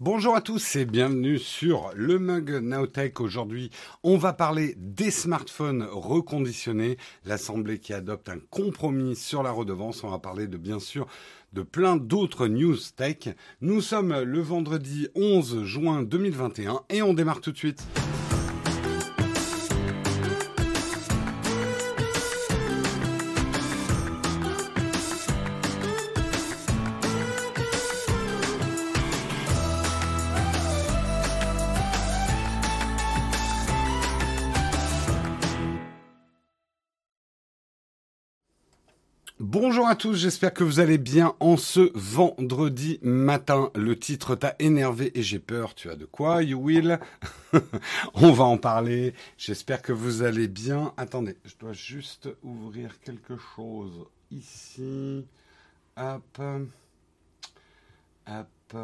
Bonjour à tous et bienvenue sur le Mug Nowtech. Aujourd'hui, on va parler des smartphones reconditionnés, l'Assemblée qui adopte un compromis sur la redevance. On va parler de bien sûr de plein d'autres news tech. Nous sommes le vendredi 11 juin 2021 et on démarre tout de suite. Bonjour à tous, j'espère que vous allez bien en ce vendredi matin. Le titre t'a énervé et j'ai peur. Tu as de quoi, you will On va en parler. J'espère que vous allez bien. Attendez, je dois juste ouvrir quelque chose ici. Hop. Hop.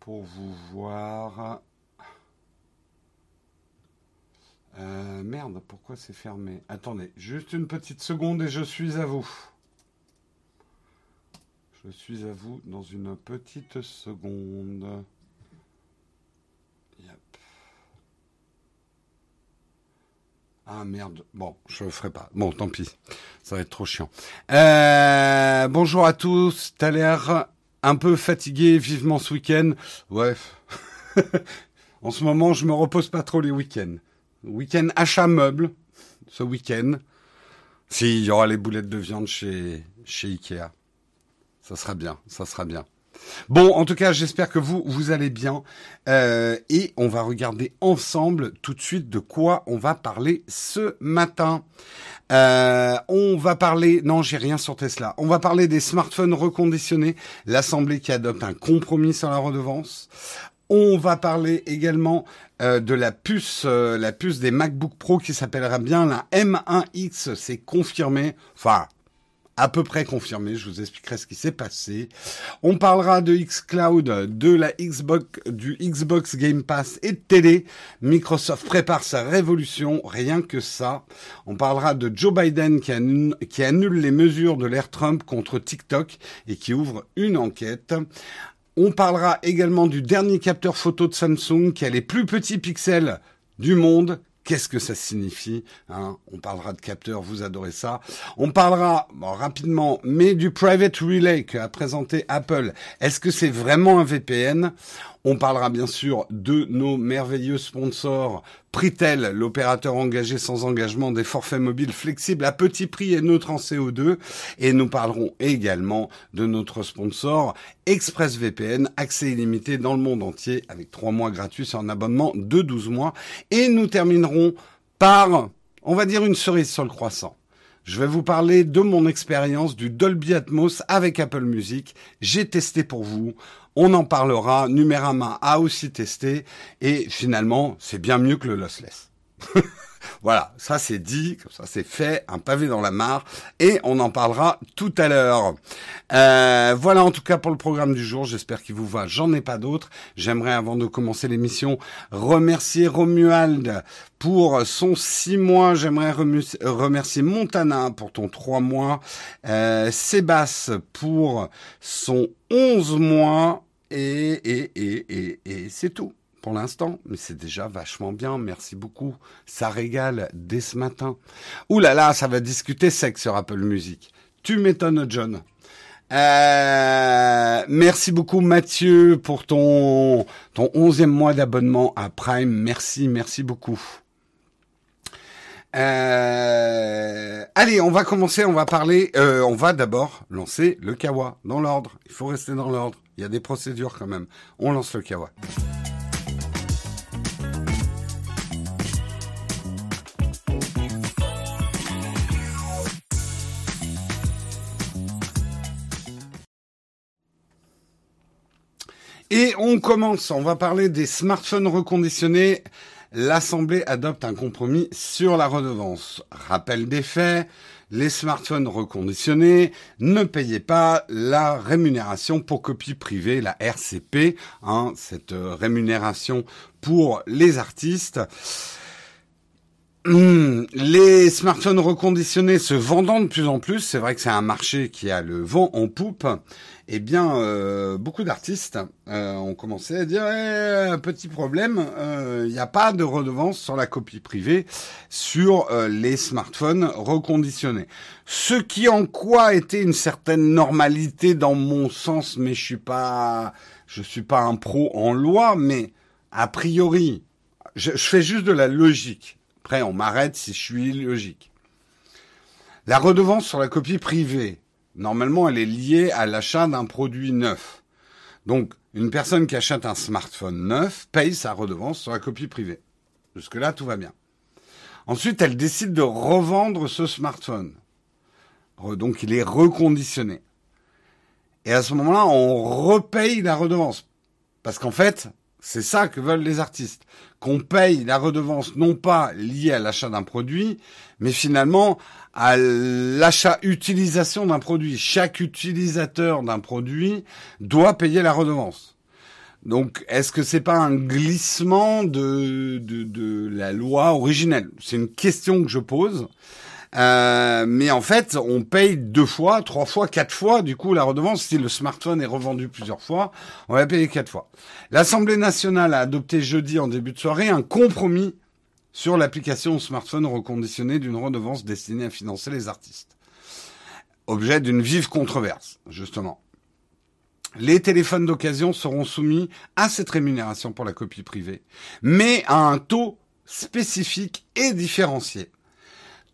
Pour vous voir. Euh, merde, pourquoi c'est fermé? Attendez, juste une petite seconde et je suis à vous. Je suis à vous dans une petite seconde. Ah merde, bon, je le ferai pas. Bon, tant pis, ça va être trop chiant. Euh, bonjour à tous, t'as l'air un peu fatigué vivement ce week-end. Ouais, en ce moment, je me repose pas trop les week-ends. Week-end achat meuble, ce week-end. S'il y aura les boulettes de viande chez, chez Ikea. Ça sera bien, ça sera bien. Bon, en tout cas, j'espère que vous, vous allez bien. Euh, et on va regarder ensemble tout de suite de quoi on va parler ce matin. Euh, on va parler, non, j'ai rien sur Tesla. On va parler des smartphones reconditionnés, l'Assemblée qui adopte un compromis sur la redevance. On va parler également euh, de la puce, euh, la puce des MacBook Pro qui s'appellera bien la M1X. C'est confirmé. Enfin, à peu près confirmé. Je vous expliquerai ce qui s'est passé. On parlera de xCloud, de la Xbox, du Xbox Game Pass et de télé. Microsoft prépare sa révolution, rien que ça. On parlera de Joe Biden qui annule, qui annule les mesures de l'ère Trump contre TikTok et qui ouvre une enquête. On parlera également du dernier capteur photo de Samsung qui a les plus petits pixels du monde. Qu'est-ce que ça signifie hein? On parlera de capteurs, vous adorez ça. On parlera rapidement, mais du Private Relay qu'a présenté Apple. Est-ce que c'est vraiment un VPN on parlera bien sûr de nos merveilleux sponsors Pritel, l'opérateur engagé sans engagement des forfaits mobiles flexibles à petit prix et neutres en CO2. Et nous parlerons également de notre sponsor ExpressVPN, accès illimité dans le monde entier avec trois mois gratuits sur un abonnement de 12 mois. Et nous terminerons par, on va dire, une cerise sur le croissant. Je vais vous parler de mon expérience du Dolby Atmos avec Apple Music. J'ai testé pour vous. On en parlera. Numérama a aussi testé. Et finalement, c'est bien mieux que le lossless. Voilà, ça c'est dit, ça c'est fait, un pavé dans la mare, et on en parlera tout à l'heure. Euh, voilà en tout cas pour le programme du jour, j'espère qu'il vous va, j'en ai pas d'autres. J'aimerais avant de commencer l'émission remercier Romuald pour son six mois, j'aimerais remercier Montana pour ton trois mois, euh, Sébastien pour son onze mois, et, et, et, et, et c'est tout pour l'instant, mais c'est déjà vachement bien. Merci beaucoup. Ça régale dès ce matin. Ouh là là, ça va discuter sexe sur Apple Music. Tu m'étonnes, John. Euh, merci beaucoup Mathieu pour ton ton onzième mois d'abonnement à Prime. Merci, merci beaucoup. Euh, allez, on va commencer, on va parler, euh, on va d'abord lancer le Kawa dans l'ordre. Il faut rester dans l'ordre. Il y a des procédures quand même. On lance le Kawa. Et on commence, on va parler des smartphones reconditionnés. L'Assemblée adopte un compromis sur la redevance. Rappel des faits, les smartphones reconditionnés ne payaient pas la rémunération pour copie privée, la RCP, hein, cette rémunération pour les artistes. hum, les smartphones reconditionnés se vendant de plus en plus, c'est vrai que c'est un marché qui a le vent en poupe. Eh bien, euh, beaucoup d'artistes euh, ont commencé à dire eh, petit problème, il n'y a pas de redevance sur la copie privée sur les smartphones reconditionnés. Ce qui en quoi était une certaine normalité dans mon sens, mais je suis pas, je suis pas un pro en loi, mais a priori, je, fais juste de la logique. Après, on m'arrête si je suis logique. La redevance sur la copie privée, normalement, elle est liée à l'achat d'un produit neuf. Donc, une personne qui achète un smartphone neuf paye sa redevance sur la copie privée. Jusque-là, tout va bien. Ensuite, elle décide de revendre ce smartphone. Donc, il est reconditionné. Et à ce moment-là, on repaye la redevance. Parce qu'en fait, c'est ça que veulent les artistes. Qu'on paye la redevance non pas liée à l'achat d'un produit, mais finalement à l'achat-utilisation d'un produit. Chaque utilisateur d'un produit doit payer la redevance. Donc, est-ce que c'est pas un glissement de, de, de la loi originelle? C'est une question que je pose. Euh, mais en fait, on paye deux fois, trois fois, quatre fois. Du coup, la redevance, si le smartphone est revendu plusieurs fois, on va payer quatre fois. L'Assemblée nationale a adopté jeudi en début de soirée un compromis sur l'application smartphone reconditionné d'une redevance destinée à financer les artistes. Objet d'une vive controverse, justement. Les téléphones d'occasion seront soumis à cette rémunération pour la copie privée, mais à un taux spécifique et différencié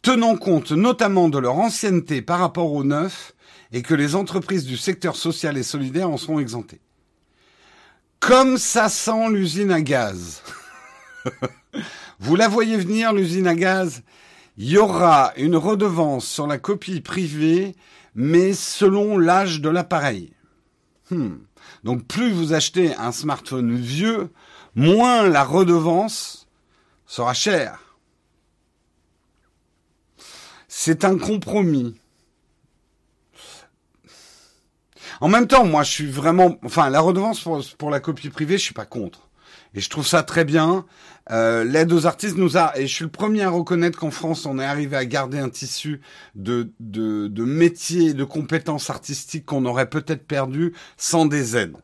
tenant compte notamment de leur ancienneté par rapport aux neufs et que les entreprises du secteur social et solidaire en seront exemptées. Comme ça sent l'usine à gaz. Vous la voyez venir, l'usine à gaz? Il y aura une redevance sur la copie privée, mais selon l'âge de l'appareil. Hmm. Donc plus vous achetez un smartphone vieux, moins la redevance sera chère. C'est un compromis. En même temps, moi, je suis vraiment, enfin, la redevance pour, la copie privée, je suis pas contre. Et je trouve ça très bien. Euh, l'aide aux artistes nous a, et je suis le premier à reconnaître qu'en France, on est arrivé à garder un tissu de, de, métiers de compétences artistiques qu'on aurait peut-être perdu sans des aides.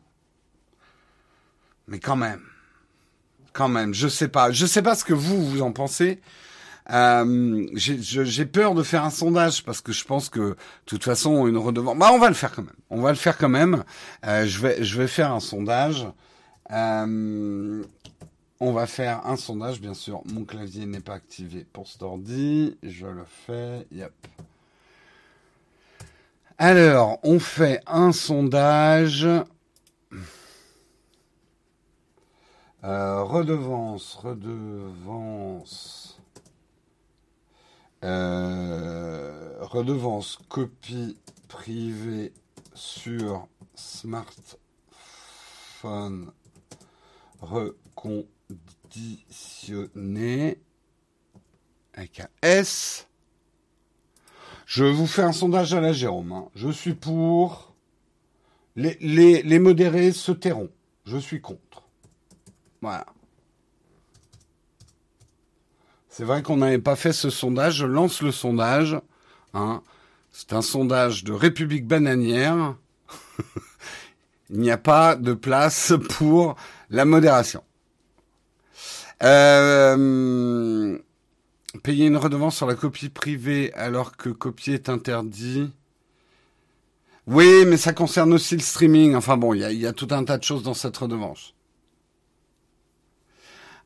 Mais quand même, quand même, je sais pas, je sais pas ce que vous vous en pensez. Euh, j'ai peur de faire un sondage parce que je pense que de toute façon une redevance. Bah on va le faire quand même. On va le faire quand même. Euh, je vais je vais faire un sondage. Euh, on va faire un sondage bien sûr. Mon clavier n'est pas activé pour cet ordi. Je le fais. Yep. Alors on fait un sondage. Euh, redevance, redevance. Euh, redevance copie privée sur smartphone reconditionné avec un S. Je vous fais un sondage à la Jérôme. Hein. Je suis pour. Les, les, les modérés se tairont. Je suis contre. Voilà. C'est vrai qu'on n'avait pas fait ce sondage. Je lance le sondage. Hein. C'est un sondage de République bananière. Il n'y a pas de place pour la modération. Euh, payer une redevance sur la copie privée alors que copier est interdit. Oui, mais ça concerne aussi le streaming. Enfin bon, il y y a, tout un tas de choses dans cette redevance.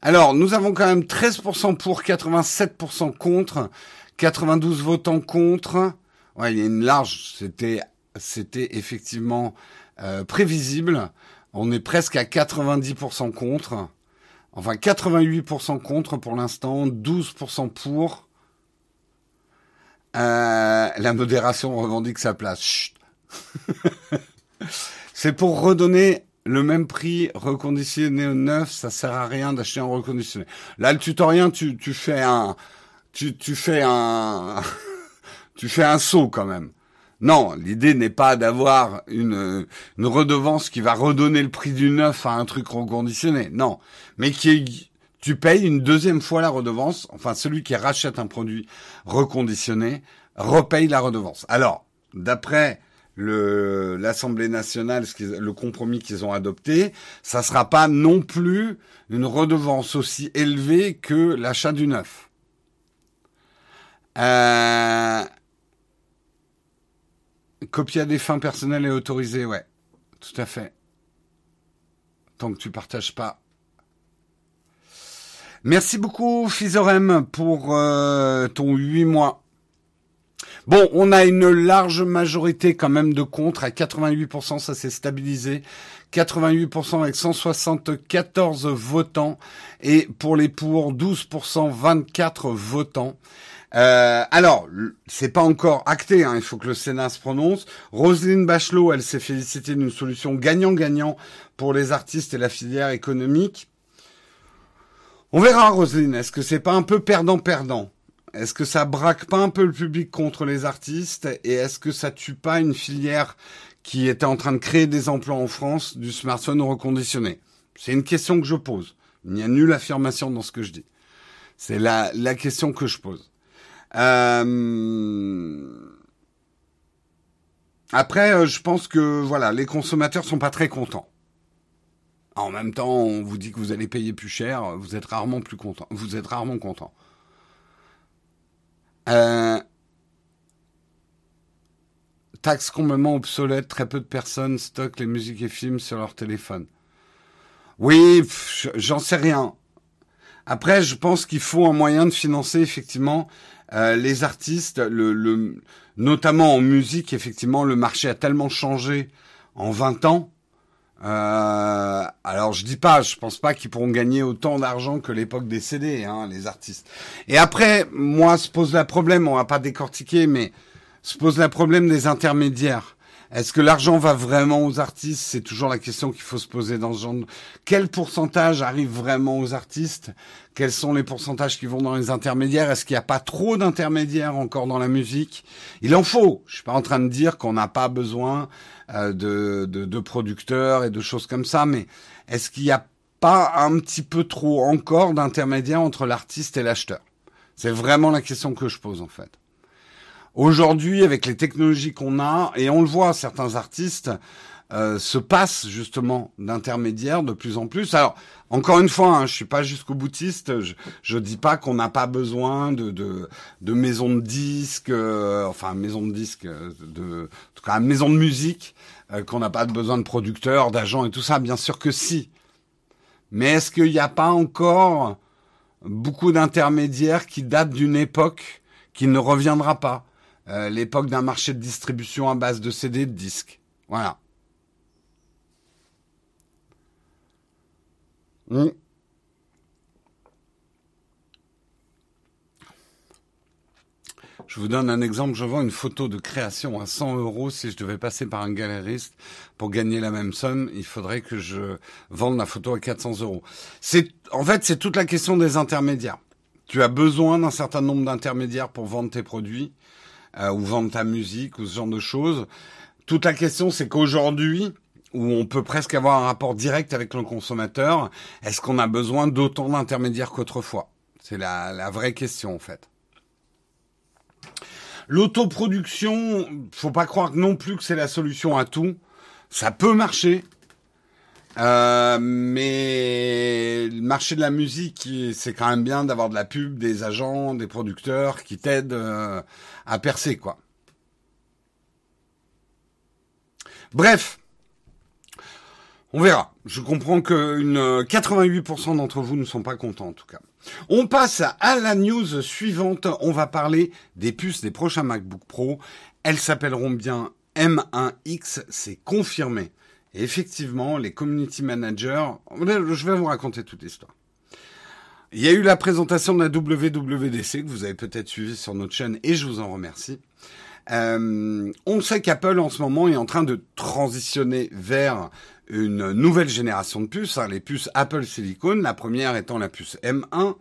Alors, nous avons quand même 13% pour, 87% contre, 92 votants contre. Ouais, il y a une large, c'était, c'était effectivement euh, prévisible. On est presque à 90% contre. Enfin, 88% contre pour l'instant, 12% pour. Euh, la modération revendique sa place. C'est pour redonner le même prix reconditionné au neuf, ça sert à rien d'acheter un reconditionné. Là, le tutoriel, tu, tu fais un, tu, tu fais un, tu fais un saut quand même. Non, l'idée n'est pas d'avoir une, redevance qui va redonner le prix du neuf à un truc reconditionné. Non, mais qui est tu payes une deuxième fois la redevance. Enfin, celui qui rachète un produit reconditionné repaye la redevance. Alors, d'après l'Assemblée nationale, le compromis qu'ils ont adopté, ça sera pas non plus une redevance aussi élevée que l'achat du neuf. Euh... Copie à des fins personnelles et autorisée, ouais, tout à fait. Tant que tu partages pas. Merci beaucoup, Fizorem, pour euh, ton 8 mois. Bon, on a une large majorité quand même de contre à 88%, ça s'est stabilisé. 88% avec 174 votants et pour les pour 12%, 24 votants. Euh, alors, c'est pas encore acté, hein, il faut que le Sénat se prononce. Roselyne Bachelot, elle s'est félicitée d'une solution gagnant-gagnant pour les artistes et la filière économique. On verra, Roselyne, est-ce que c'est pas un peu perdant-perdant? Est-ce que ça braque pas un peu le public contre les artistes et est-ce que ça tue pas une filière qui était en train de créer des emplois en France du smartphone reconditionné? C'est une question que je pose. Il n'y a nulle affirmation dans ce que je dis. C'est la, la question que je pose. Euh... Après, euh, je pense que voilà, les consommateurs sont pas très contents. En même temps, on vous dit que vous allez payer plus cher, vous êtes rarement plus content. Vous êtes rarement content. Euh, taxe complètement obsolète, très peu de personnes stockent les musiques et films sur leur téléphone. Oui, j'en sais rien. Après, je pense qu'il faut un moyen de financer effectivement euh, les artistes, le, notamment en musique. Effectivement, le marché a tellement changé en 20 ans euh, alors je dis pas, je pense pas qu'ils pourront gagner autant d'argent que l'époque des CD, hein, les artistes. Et après, moi, se pose le problème, on va pas décortiquer, mais se pose le problème des intermédiaires. Est-ce que l'argent va vraiment aux artistes? C'est toujours la question qu'il faut se poser dans ce genre. De... Quel pourcentage arrive vraiment aux artistes? Quels sont les pourcentages qui vont dans les intermédiaires? Est-ce qu'il n'y a pas trop d'intermédiaires encore dans la musique? Il en faut. Je suis pas en train de dire qu'on n'a pas besoin euh, de, de, de, producteurs et de choses comme ça, mais est-ce qu'il n'y a pas un petit peu trop encore d'intermédiaires entre l'artiste et l'acheteur? C'est vraiment la question que je pose en fait. Aujourd'hui, avec les technologies qu'on a, et on le voit, certains artistes euh, se passent justement d'intermédiaires de plus en plus. Alors, encore une fois, hein, je suis pas jusqu'au boutiste. Je, je dis pas qu'on n'a pas besoin de, de, de maisons de disques, euh, enfin maison de disques, euh, de, en tout cas maison de musique, euh, qu'on n'a pas besoin de producteurs, d'agents et tout ça. Bien sûr que si. Mais est-ce qu'il n'y a pas encore beaucoup d'intermédiaires qui datent d'une époque qui ne reviendra pas? Euh, l'époque d'un marché de distribution à base de CD de disques. Voilà. Je vous donne un exemple. Je vends une photo de création à 100 euros. Si je devais passer par un galériste pour gagner la même somme, il faudrait que je vende la photo à 400 euros. C'est, en fait, c'est toute la question des intermédiaires. Tu as besoin d'un certain nombre d'intermédiaires pour vendre tes produits. Euh, ou vendre ta musique ou ce genre de choses. Toute la question, c'est qu'aujourd'hui, où on peut presque avoir un rapport direct avec le consommateur, est-ce qu'on a besoin d'autant d'intermédiaires qu'autrefois? C'est la, la vraie question en fait. L'autoproduction, faut pas croire non plus que c'est la solution à tout. Ça peut marcher, euh, mais le marché de la musique, c'est quand même bien d'avoir de la pub, des agents, des producteurs qui t'aident euh, à percer, quoi. Bref, on verra. Je comprends que une 88% d'entre vous ne sont pas contents, en tout cas. On passe à la news suivante. On va parler des puces des prochains MacBook Pro. Elles s'appelleront bien M1X, c'est confirmé. Et effectivement, les community managers, je vais vous raconter toute l'histoire. Il y a eu la présentation de la WWDC que vous avez peut-être suivi sur notre chaîne et je vous en remercie. Euh, on sait qu'Apple en ce moment est en train de transitionner vers une nouvelle génération de puces, hein, les puces Apple Silicon, la première étant la puce M1.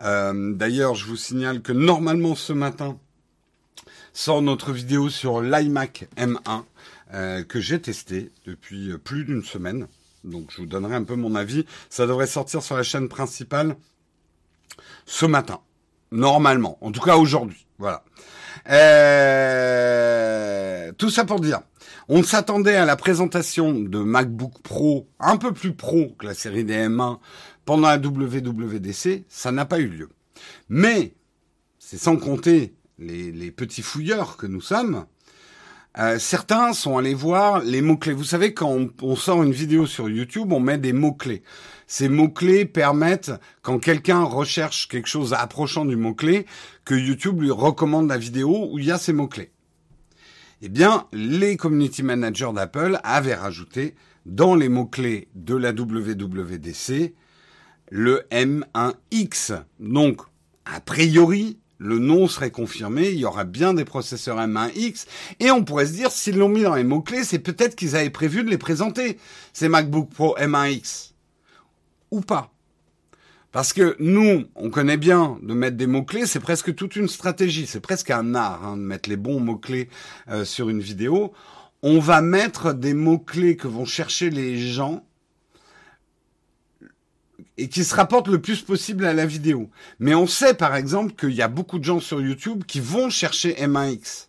Euh, D'ailleurs, je vous signale que normalement ce matin sort notre vidéo sur l'iMac M1 euh, que j'ai testé depuis plus d'une semaine. Donc je vous donnerai un peu mon avis. Ça devrait sortir sur la chaîne principale ce matin, normalement, en tout cas aujourd'hui. Voilà. Euh, tout ça pour dire, on s'attendait à la présentation de MacBook Pro un peu plus pro que la série des M1 pendant la WWDC, ça n'a pas eu lieu. Mais, c'est sans compter les, petits fouilleurs que nous sommes, euh, certains sont allés voir les mots-clés. Vous savez, quand on, sort une vidéo sur YouTube, on met des mots-clés. Ces mots-clés permettent, quand quelqu'un recherche quelque chose approchant du mot-clé, que YouTube lui recommande la vidéo où il y a ces mots-clés. Eh bien, les community managers d'Apple avaient rajouté dans les mots-clés de la WWDC le M1X. Donc, a priori, le nom serait confirmé, il y aura bien des processeurs M1X, et on pourrait se dire, s'ils l'ont mis dans les mots-clés, c'est peut-être qu'ils avaient prévu de les présenter, ces MacBook Pro M1X. Ou pas. Parce que nous, on connaît bien de mettre des mots-clés, c'est presque toute une stratégie, c'est presque un art hein, de mettre les bons mots-clés euh, sur une vidéo. On va mettre des mots-clés que vont chercher les gens et qui se rapportent le plus possible à la vidéo. Mais on sait par exemple qu'il y a beaucoup de gens sur YouTube qui vont chercher M1X.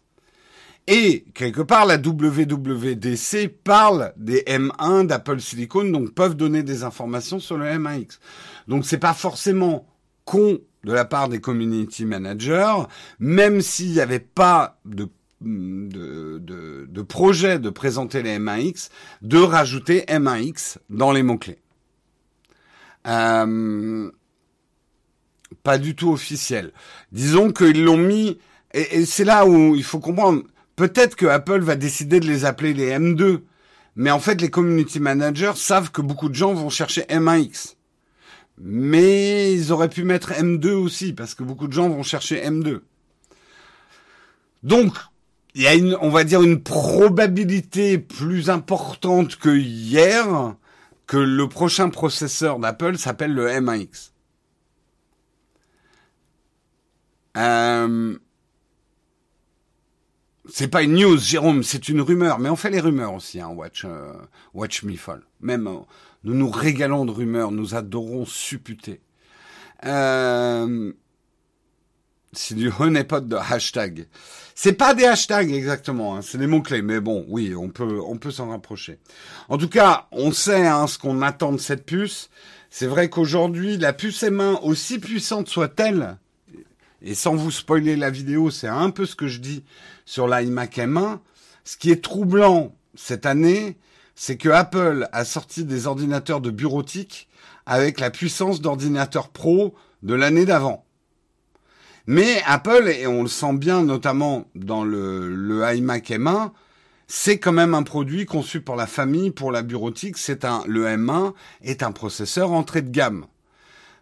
Et quelque part, la WWDC parle des M1 d'Apple Silicon, donc peuvent donner des informations sur le M1X. Donc c'est pas forcément con de la part des community managers, même s'il n'y avait pas de de, de, de, projet de présenter les M1X, de rajouter M1X dans les mots-clés. Euh, pas du tout officiel. Disons qu'ils l'ont mis, et, c'est là où il faut comprendre, peut-être que Apple va décider de les appeler les M2, mais en fait les community managers savent que beaucoup de gens vont chercher M1X. Mais ils auraient pu mettre M2 aussi, parce que beaucoup de gens vont chercher M2. Donc, il y a une, on va dire, une probabilité plus importante que hier que le prochain processeur d'Apple s'appelle le M1X. Euh, c'est pas une news, Jérôme, c'est une rumeur, mais on fait les rumeurs aussi, hein, Watch, euh, Watch Me Fall. Même, euh, nous nous régalons de rumeurs, nous adorons supputer. C'est du honeypot de hashtag. C'est pas des hashtags exactement, hein, c'est des mots clés, mais bon, oui, on peut, on peut s'en rapprocher. En tout cas, on sait hein, ce qu'on attend de cette puce. C'est vrai qu'aujourd'hui, la puce M1, aussi puissante soit-elle, et sans vous spoiler la vidéo, c'est un peu ce que je dis sur l'iMac M1. Ce qui est troublant cette année, c'est que Apple a sorti des ordinateurs de bureautique avec la puissance d'ordinateur pro de l'année d'avant. Mais Apple, et on le sent bien notamment dans le, le iMac M1, c'est quand même un produit conçu pour la famille, pour la bureautique. C'est un, le M1 est un processeur entrée de gamme.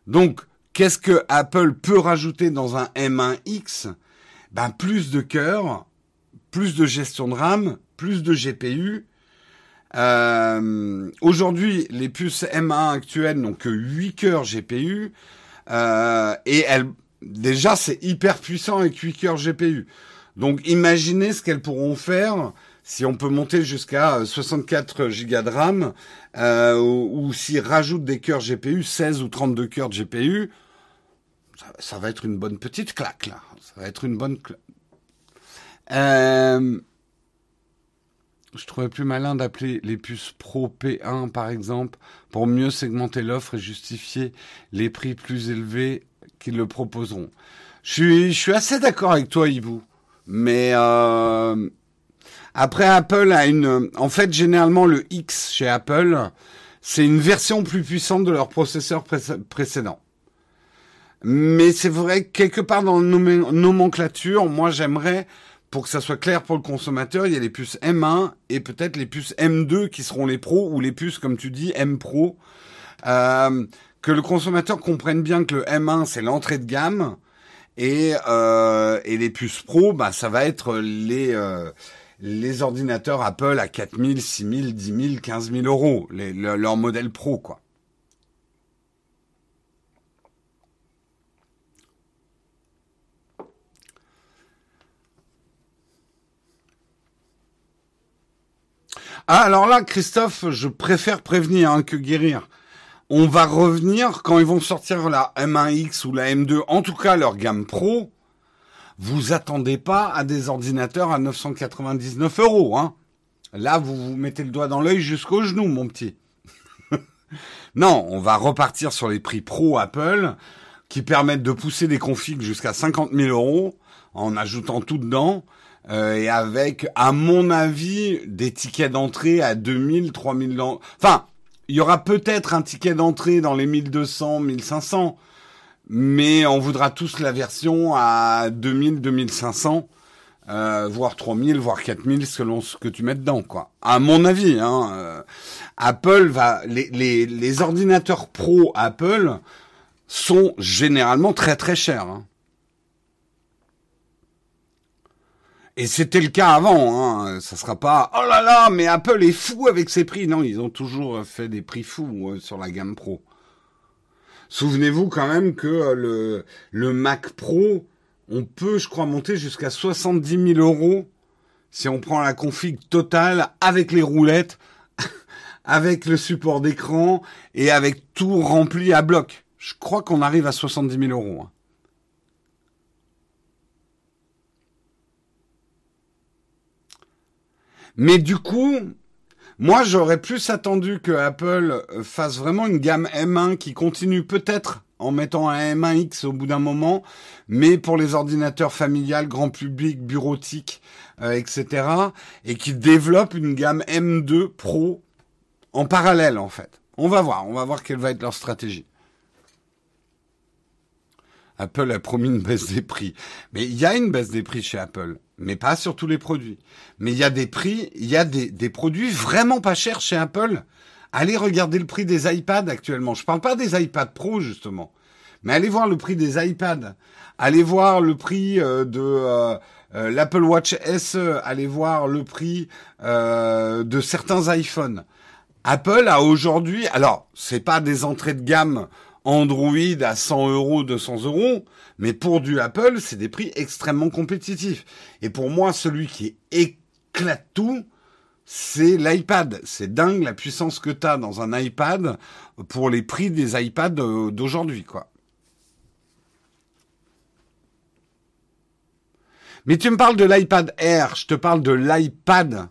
Donc, qu'est-ce que Apple peut rajouter dans un M1X Ben, plus de cœur, plus de gestion de RAM, plus de GPU. Euh, Aujourd'hui, les puces M1 actuelles n'ont que 8 cœurs GPU euh, et elles déjà c'est hyper puissant avec 8 cœurs GPU. Donc imaginez ce qu'elles pourront faire si on peut monter jusqu'à 64 Go de RAM euh, ou, s'ils rajoutent des cœurs GPU, 16 ou 32 cœurs de GPU, ça, va être une bonne petite claque là. Ça va être une bonne claque. Euh, je trouvais plus malin d'appeler les puces Pro P1 par exemple pour mieux segmenter l'offre et justifier les prix plus élevés qu'ils le proposeront. Je suis, assez d'accord avec toi, Yvou. Mais euh, après, Apple a une... En fait, généralement, le X chez Apple, c'est une version plus puissante de leur processeur précédent. Mais c'est vrai que quelque part dans la nomenclature, moi j'aimerais, pour que ça soit clair pour le consommateur, il y a les puces M1 et peut-être les puces M2 qui seront les pros ou les puces, comme tu dis, M Pro. Euh, que le consommateur comprenne bien que le M1 c'est l'entrée de gamme et euh, les puces pro bah ça va être les euh, ordinateurs Apple à 4000, 6000, 10 000, 15 000 euros, leur modèle pro quoi. Ah, alors là, Christophe, je préfère prévenir hein, que guérir. On va revenir quand ils vont sortir la M1X ou la M2, en tout cas leur gamme Pro. Vous attendez pas à des ordinateurs à 999 euros, hein. Là, vous vous mettez le doigt dans l'œil jusqu'au genou, mon petit. non, on va repartir sur les prix pro Apple qui permettent de pousser des configs jusqu'à 50 000 euros en ajoutant tout dedans. Euh, et avec, à mon avis, des tickets d'entrée à 2000, 3000... Enfin, il y aura peut-être un ticket d'entrée dans les 1200, 1500, mais on voudra tous la version à 2000, 2500, euh, voire 3000, voire 4000 selon ce que tu mets dedans, quoi. À mon avis, hein, euh, Apple va, les, ordinateurs pro Apple sont généralement très très chers. Hein. Et c'était le cas avant, hein. ça sera pas oh là là, mais Apple est fou avec ses prix. Non, ils ont toujours fait des prix fous sur la gamme Pro. Souvenez-vous quand même que euh, le, le Mac Pro, on peut, je crois, monter jusqu'à 70 000 euros si on prend la config totale avec les roulettes, avec le support d'écran et avec tout rempli à bloc. Je crois qu'on arrive à 70 000 euros. Hein. Mais du coup, moi j'aurais plus attendu que Apple fasse vraiment une gamme M1 qui continue peut-être en mettant un M1X au bout d'un moment, mais pour les ordinateurs familiales, grand public, bureautiques, euh, etc., et qui développe une gamme M2 Pro en parallèle en fait. On va voir, on va voir quelle va être leur stratégie. Apple a promis une baisse des prix. Mais il y a une baisse des prix chez Apple, mais pas sur tous les produits. Mais il y a des prix, il y a des, produits vraiment pas chers chez Apple. Allez regarder le prix des iPads actuellement. Je parle pas des iPads Pro justement, mais allez voir le prix des iPads. Allez voir le prix euh, de euh, euh, l'Apple Watch SE. Allez voir le prix de certains iPhones. Apple a aujourd'hui, alors c'est pas des entrées de gamme Android à 100 euros, 200 euros, mais pour du Apple, c'est des prix extrêmement compétitifs. Et pour moi, celui qui éclate tout, c'est l'iPad. C'est dingue la puissance que tu as dans un iPad pour les prix des iPads euh, d'aujourd'hui, quoi. Mais tu me parles de l'iPad Air, je te parle de l'iPad.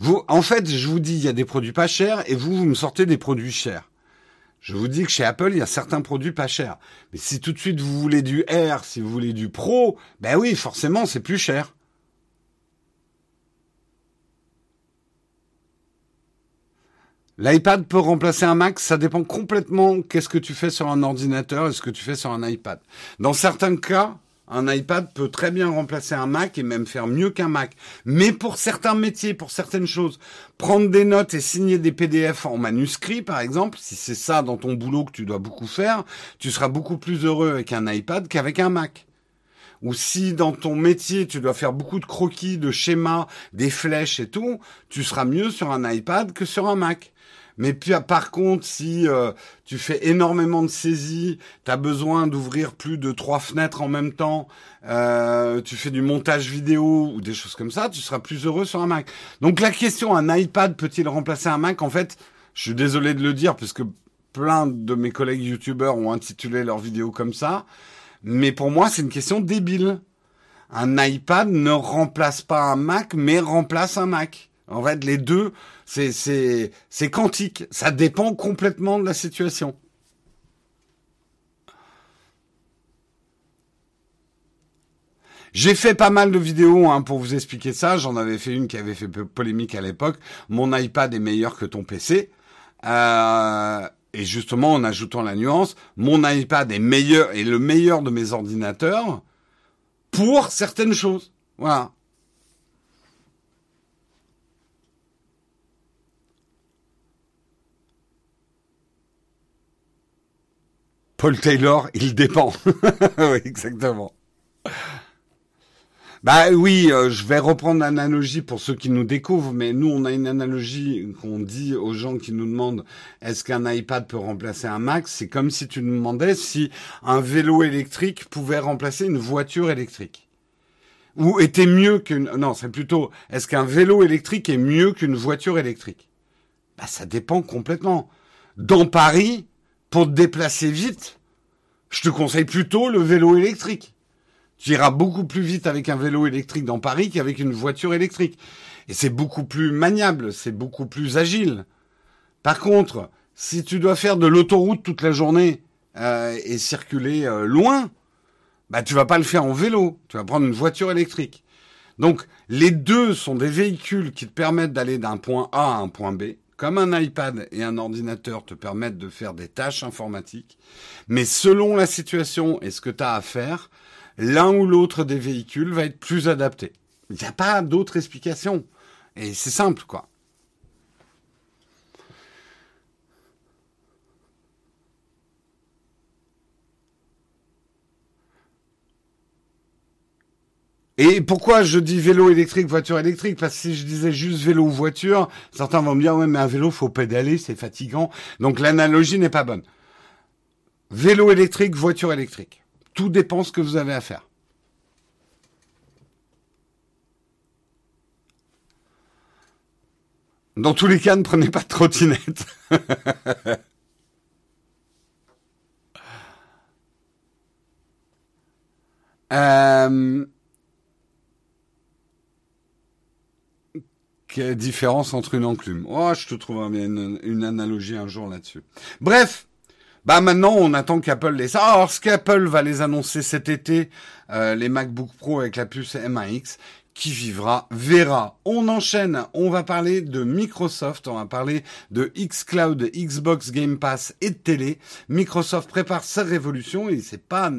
Vous, en fait, je vous dis, il y a des produits pas chers et vous, vous me sortez des produits chers. Je vous dis que chez Apple, il y a certains produits pas chers. Mais si tout de suite vous voulez du R, si vous voulez du Pro, ben oui, forcément, c'est plus cher. L'iPad peut remplacer un Mac, ça dépend complètement qu'est-ce que tu fais sur un ordinateur et ce que tu fais sur un iPad. Dans certains cas, un iPad peut très bien remplacer un Mac et même faire mieux qu'un Mac. Mais pour certains métiers, pour certaines choses, prendre des notes et signer des PDF en manuscrit, par exemple, si c'est ça dans ton boulot que tu dois beaucoup faire, tu seras beaucoup plus heureux avec un iPad qu'avec un Mac. Ou si dans ton métier tu dois faire beaucoup de croquis, de schémas, des flèches et tout, tu seras mieux sur un iPad que sur un Mac. Mais puis, par contre, si euh, tu fais énormément de saisies, tu as besoin d'ouvrir plus de trois fenêtres en même temps, euh, tu fais du montage vidéo ou des choses comme ça, tu seras plus heureux sur un Mac. Donc la question, un iPad peut-il remplacer un Mac? En fait, je suis désolé de le dire puisque plein de mes collègues youtubeurs ont intitulé leurs vidéos comme ça. Mais pour moi, c'est une question débile. Un iPad ne remplace pas un Mac, mais remplace un Mac. En fait, les deux, c'est, c'est, c'est quantique. Ça dépend complètement de la situation. J'ai fait pas mal de vidéos hein, pour vous expliquer ça. J'en avais fait une qui avait fait polémique à l'époque. Mon iPad est meilleur que ton PC. Euh, et justement, en ajoutant la nuance, mon iPad est meilleur et le meilleur de mes ordinateurs pour certaines choses. Voilà. Paul Taylor, il dépend. oui, exactement. Bah oui, euh, je vais reprendre l'analogie pour ceux qui nous découvrent, mais nous on a une analogie qu'on dit aux gens qui nous demandent est-ce qu'un iPad peut remplacer un Mac? C'est comme si tu nous demandais si un vélo électrique pouvait remplacer une voiture électrique. Ou était mieux qu'une... Non, c'est plutôt est-ce qu'un vélo électrique est mieux qu'une voiture électrique? Bah ça dépend complètement. Dans Paris, pour te déplacer vite, je te conseille plutôt le vélo électrique. Tu iras beaucoup plus vite avec un vélo électrique dans Paris qu'avec une voiture électrique. Et c'est beaucoup plus maniable, c'est beaucoup plus agile. Par contre, si tu dois faire de l'autoroute toute la journée euh, et circuler euh, loin, bah tu vas pas le faire en vélo, tu vas prendre une voiture électrique. Donc les deux sont des véhicules qui te permettent d'aller d'un point A à un point B, comme un iPad et un ordinateur te permettent de faire des tâches informatiques, mais selon la situation et ce que tu as à faire, l'un ou l'autre des véhicules va être plus adapté. Il n'y a pas d'autre explication. Et c'est simple, quoi. Et pourquoi je dis vélo électrique, voiture électrique? Parce que si je disais juste vélo ou voiture, certains vont me dire ouais mais un vélo faut pédaler, c'est fatigant. Donc l'analogie n'est pas bonne. Vélo électrique, voiture électrique. Tout dépend ce que vous avez à faire. Dans tous les cas, ne prenez pas de trottinette. euh... Quelle différence entre une enclume Oh, je te trouve une, une analogie un jour là-dessus. Bref, bah maintenant on attend qu'Apple les. Alors ce qu'Apple va les annoncer cet été, euh, les MacBook Pro avec la puce M1X, qui vivra verra. On enchaîne, on va parler de Microsoft, on va parler de Xcloud, Xbox Game Pass et de télé. Microsoft prépare sa révolution et c'est pas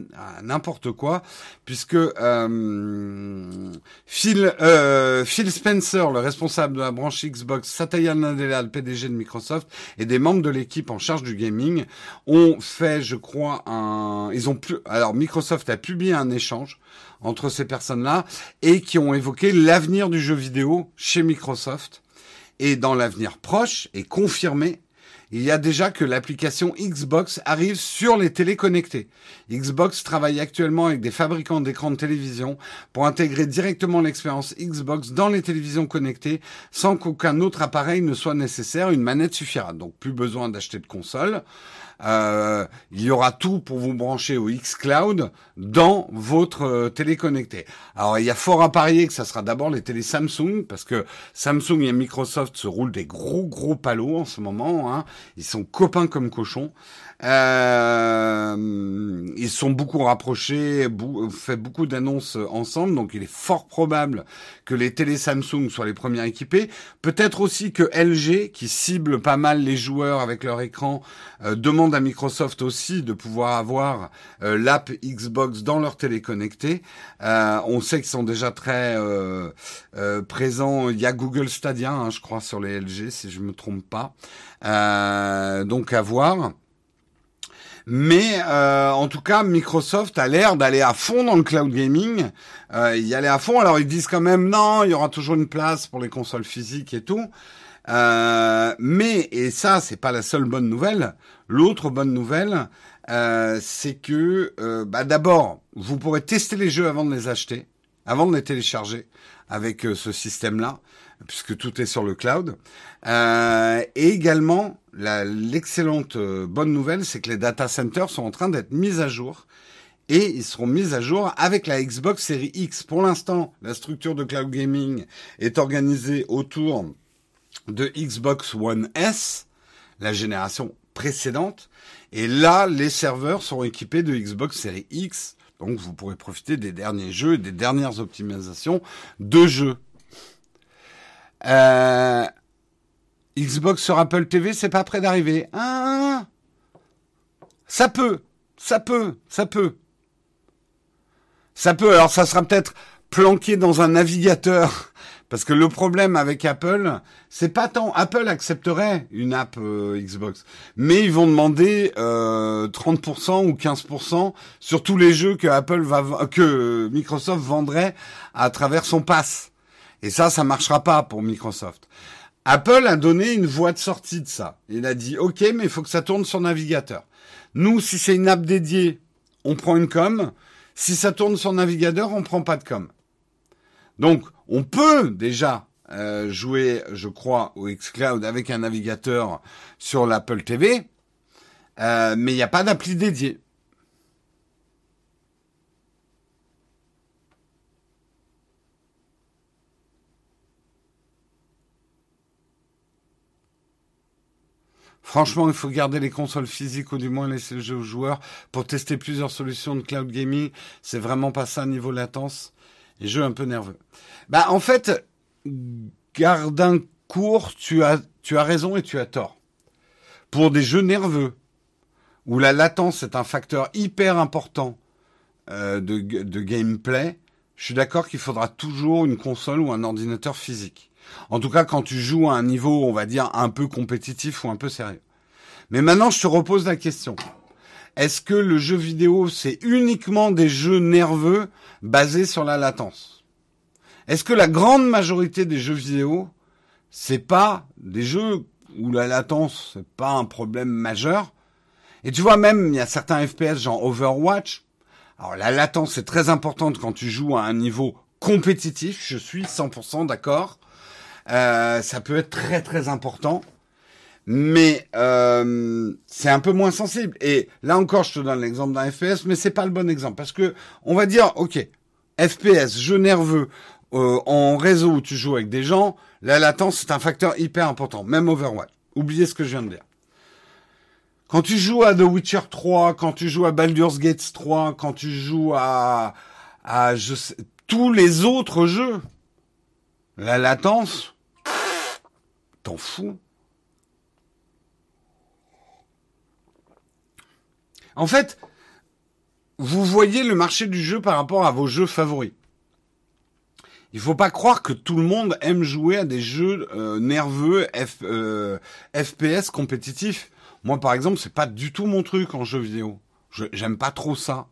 n'importe quoi puisque euh, Phil, euh, Phil Spencer, le responsable de la branche Xbox, Satya Nadella, le PDG de Microsoft et des membres de l'équipe en charge du gaming ont fait, je crois, un, ils ont pu, alors Microsoft a publié un échange entre ces personnes-là et qui ont évoqué l'avenir du jeu vidéo chez Microsoft. Et dans l'avenir proche et confirmé, il y a déjà que l'application Xbox arrive sur les téléconnectés. Xbox travaille actuellement avec des fabricants d'écrans de télévision pour intégrer directement l'expérience Xbox dans les télévisions connectées sans qu'aucun autre appareil ne soit nécessaire. Une manette suffira. Donc plus besoin d'acheter de console. Euh, il y aura tout pour vous brancher au xCloud dans votre euh, télé connectée. Alors il y a fort à parier que ça sera d'abord les télé Samsung parce que Samsung et Microsoft se roulent des gros gros palos en ce moment. Hein. Ils sont copains comme cochons. Euh, ils sont beaucoup rapprochés, fait beaucoup d'annonces ensemble, donc il est fort probable que les télé Samsung soient les premiers équipés. Peut-être aussi que LG, qui cible pas mal les joueurs avec leur écran, euh, demande à Microsoft aussi de pouvoir avoir euh, l'app Xbox dans leur télé connectée. Euh, on sait qu'ils sont déjà très présents. Il y a Google Stadia, hein, je crois, sur les LG, si je me trompe pas. donc à voir. Mais euh, en tout cas, Microsoft a l'air d'aller à fond dans le cloud gaming. Euh, y aller à fond. Alors ils disent quand même non, il y aura toujours une place pour les consoles physiques et tout. Euh, mais et ça, c'est pas la seule bonne nouvelle. L'autre bonne nouvelle, euh, c'est que euh, bah, d'abord, vous pourrez tester les jeux avant de les acheter, avant de les télécharger avec ce système-là puisque tout est sur le cloud. Euh, et également, l'excellente euh, bonne nouvelle, c'est que les data centers sont en train d'être mis à jour. Et ils seront mis à jour avec la Xbox Series X. Pour l'instant, la structure de cloud gaming est organisée autour de Xbox One S, la génération précédente. Et là, les serveurs sont équipés de Xbox Series X. Donc vous pourrez profiter des derniers jeux et des dernières optimisations de jeux. Euh, Xbox sur Apple TV, c'est pas prêt d'arriver. Ah, ça peut, ça peut, ça peut. Ça peut, alors ça sera peut-être planqué dans un navigateur. Parce que le problème avec Apple, c'est pas tant Apple accepterait une app euh, Xbox, mais ils vont demander euh, 30% ou 15% sur tous les jeux que que Microsoft vendrait à travers son pass. Et ça, ça marchera pas pour Microsoft. Apple a donné une voie de sortie de ça. Il a dit, OK, mais il faut que ça tourne sur navigateur. Nous, si c'est une app dédiée, on prend une com. Si ça tourne sur navigateur, on prend pas de com. Donc, on peut déjà euh, jouer, je crois, au xCloud avec un navigateur sur l'Apple TV. Euh, mais il n'y a pas d'appli dédié. Franchement, il faut garder les consoles physiques ou du moins laisser le jeu aux joueurs pour tester plusieurs solutions de cloud gaming. C'est vraiment pas ça niveau latence. Et jeu un peu nerveux. Bah, en fait, Gardin court, tu as, tu as raison et tu as tort. Pour des jeux nerveux, où la latence est un facteur hyper important euh, de, de gameplay, je suis d'accord qu'il faudra toujours une console ou un ordinateur physique. En tout cas, quand tu joues à un niveau, on va dire, un peu compétitif ou un peu sérieux. Mais maintenant, je te repose la question. Est-ce que le jeu vidéo, c'est uniquement des jeux nerveux basés sur la latence? Est-ce que la grande majorité des jeux vidéo, c'est pas des jeux où la latence, c'est pas un problème majeur? Et tu vois, même, il y a certains FPS, genre Overwatch. Alors, la latence est très importante quand tu joues à un niveau compétitif, je suis 100% d'accord. Euh, ça peut être très très important, mais euh, c'est un peu moins sensible. Et là encore, je te donne l'exemple d'un FPS, mais c'est pas le bon exemple parce que on va dire, ok, FPS, jeu nerveux euh, en réseau où tu joues avec des gens, la latence c'est un facteur hyper important, même Overwatch. Oubliez ce que je viens de dire. Quand tu joues à The Witcher 3, quand tu joues à Baldur's Gate 3, quand tu joues à, à je sais, tous les autres jeux, la latence, T'en fous En fait, vous voyez le marché du jeu par rapport à vos jeux favoris. Il faut pas croire que tout le monde aime jouer à des jeux euh, nerveux FPS euh, compétitifs. Moi, par exemple, c'est pas du tout mon truc en jeu vidéo. J'aime pas trop ça.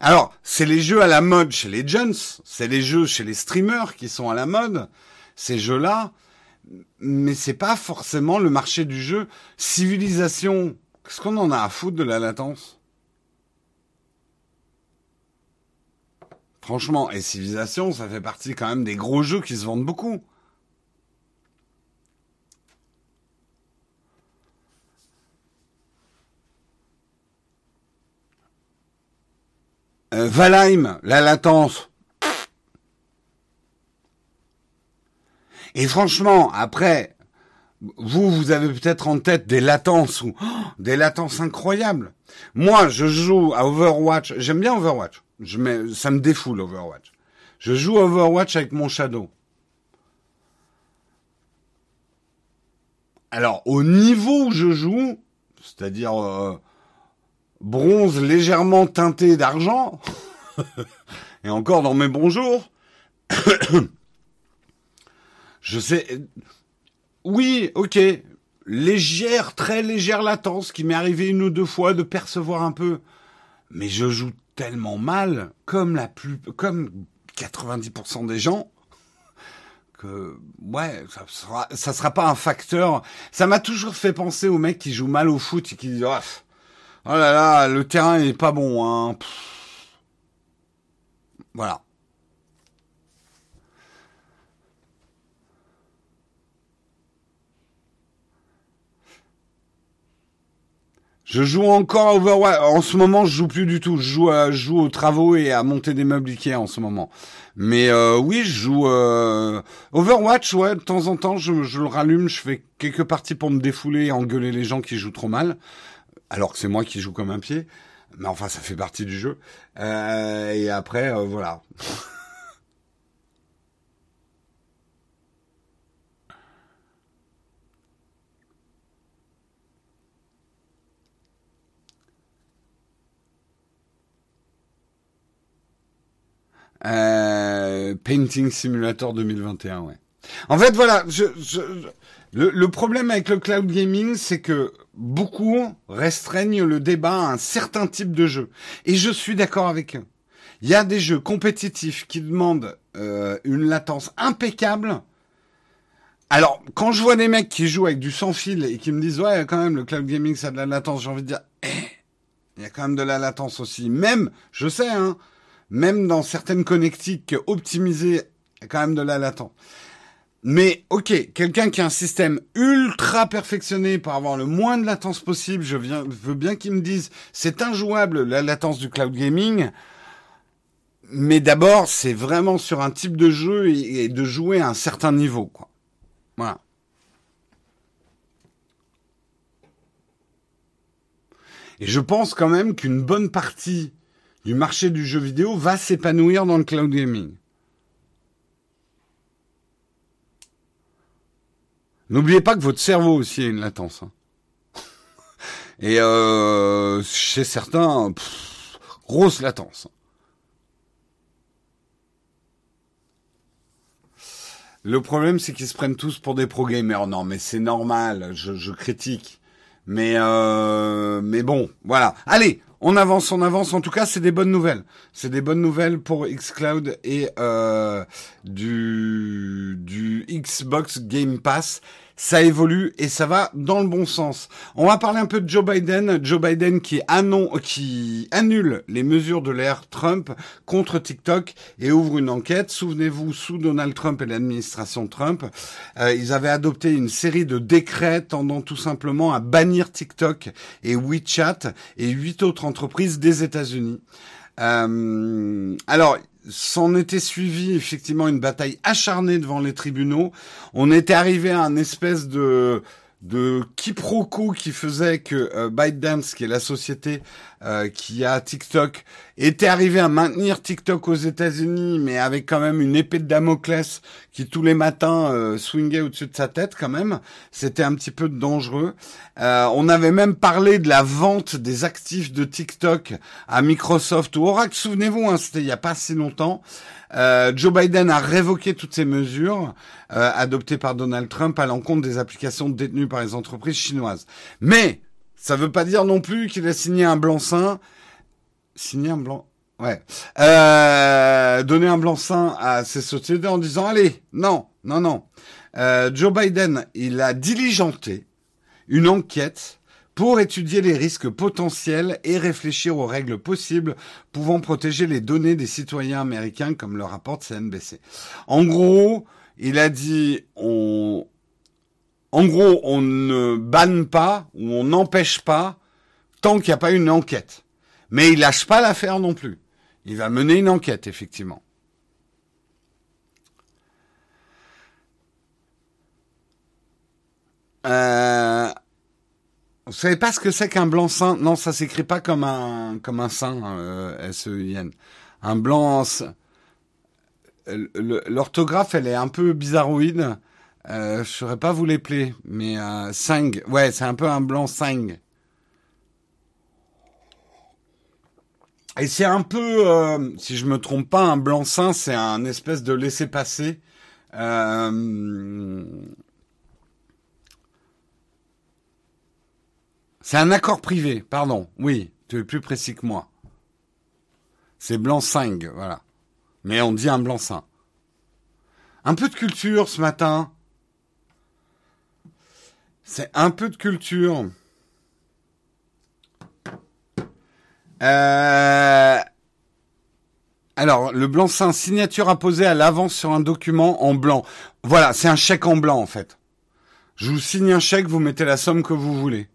Alors, c'est les jeux à la mode chez les jeunes, c'est les jeux chez les streamers qui sont à la mode. Ces jeux-là, mais c'est pas forcément le marché du jeu. Civilisation, qu'est-ce qu'on en a à foutre de la latence? Franchement, et Civilisation, ça fait partie quand même des gros jeux qui se vendent beaucoup. Euh, Valheim, la latence, Et franchement, après, vous, vous avez peut-être en tête des latences ou oh, des latences incroyables. Moi, je joue à Overwatch. J'aime bien Overwatch. Je mets, ça me défoule Overwatch. Je joue Overwatch avec mon Shadow. Alors, au niveau où je joue, c'est-à-dire euh, bronze légèrement teinté d'argent, et encore dans mes bons jours, Je sais. Oui, ok. Légère, très légère latence qui m'est arrivé une ou deux fois de percevoir un peu. Mais je joue tellement mal, comme la plus, comme 90% des gens, que, ouais, ça sera, ça sera pas un facteur. Ça m'a toujours fait penser aux mecs qui jouent mal au foot et qui disent, oh, oh là là, le terrain est pas bon, hein. Voilà. Je joue encore à Overwatch. En ce moment, je joue plus du tout. Je joue, à, joue aux travaux et à monter des meubles Ikea en ce moment. Mais euh, oui, je joue euh, Overwatch. Ouais, de temps en temps, je, je le rallume. Je fais quelques parties pour me défouler et engueuler les gens qui jouent trop mal. Alors que c'est moi qui joue comme un pied. Mais enfin, ça fait partie du jeu. Euh, et après, euh, voilà. Euh, Painting Simulator 2021, ouais. En fait, voilà, je, le, problème avec le cloud gaming, c'est que beaucoup restreignent le débat à un certain type de jeu. Et je suis d'accord avec eux. Il y a des jeux compétitifs qui demandent euh, une latence impeccable. Alors, quand je vois des mecs qui jouent avec du sans fil et qui me disent ouais, quand même, le cloud gaming, ça a de la latence, j'ai envie de dire, eh, il y a quand même de la latence aussi. Même, je sais, hein, même dans certaines connectiques optimisées, quand même de la latence. Mais ok, quelqu'un qui a un système ultra perfectionné pour avoir le moins de latence possible, je veux bien qu'il me dise c'est injouable la latence du cloud gaming. Mais d'abord, c'est vraiment sur un type de jeu et, de jouer à un certain niveau, quoi. Voilà. Et je pense quand même qu'une bonne partie du marché du jeu vidéo va s'épanouir dans le cloud gaming. N'oubliez pas que votre cerveau aussi a une latence. Hein. Et euh, chez certains, grosse latence. Le problème, c'est qu'ils se prennent tous pour des pro gamers. Non, mais c'est normal. Je, je critique. Mais euh, mais bon, voilà. Allez, on avance, on avance. En tout cas, c'est des bonnes nouvelles. C'est des bonnes nouvelles pour xCloud et euh, du du Xbox Game Pass ça évolue et ça va dans le bon sens. On va parler un peu de Joe Biden. Joe Biden qui, annule les mesures de l'ère Trump contre TikTok et ouvre une enquête. Souvenez-vous, sous Donald Trump et l'administration Trump, euh, ils avaient adopté une série de décrets tendant tout simplement à bannir TikTok et WeChat et huit autres entreprises des États-Unis. Euh, alors, s'en était suivi effectivement une bataille acharnée devant les tribunaux. On était arrivé à un espèce de de quiproquo qui faisait que euh, ByteDance, qui est la société euh, qui a TikTok, était arrivé à maintenir TikTok aux États-Unis, mais avec quand même une épée de Damoclès qui tous les matins euh, swingait au-dessus de sa tête quand même. C'était un petit peu dangereux. Euh, on avait même parlé de la vente des actifs de TikTok à Microsoft ou Oracle. Souvenez-vous, hein, c'était il y a pas si longtemps. Euh, Joe Biden a révoqué toutes ces mesures adoptées par Donald Trump à l'encontre des applications détenues par les entreprises chinoises. Mais ça veut pas dire non plus qu'il a signé un blanc-seing. Signé un blanc. Ouais. Euh, donner un blanc-seing à ces sociétés en disant allez, non, non, non. Euh, Joe Biden, il a diligenté une enquête pour étudier les risques potentiels et réfléchir aux règles possibles pouvant protéger les données des citoyens américains, comme le rapporte CNBC. En gros, il a dit on, en gros, on ne banne pas ou on n'empêche pas tant qu'il n'y a pas une enquête. Mais il lâche pas l'affaire non plus. Il va mener une enquête, effectivement. Euh, vous savez pas ce que c'est qu'un blanc-seing Non, ça s'écrit pas comme un comme un sein, euh, S-E-I-N. Un blanc. L'orthographe, elle est un peu bizarroïde. Euh, je saurais pas vous les plaire, mais euh, sang, ouais, c'est un peu un blanc sang. Et c'est un peu, euh, si je me trompe pas, un blanc-seing, c'est un espèce de laisser-passer. Euh, c'est un accord privé, pardon. Oui, tu es plus précis que moi. C'est blanc-seing, voilà. Mais on dit un blanc-seing. Un peu de culture ce matin. C'est un peu de culture. Euh... Alors, le blanc-seing, signature apposée à l'avance sur un document en blanc. Voilà, c'est un chèque en blanc en fait. Je vous signe un chèque, vous mettez la somme que vous voulez.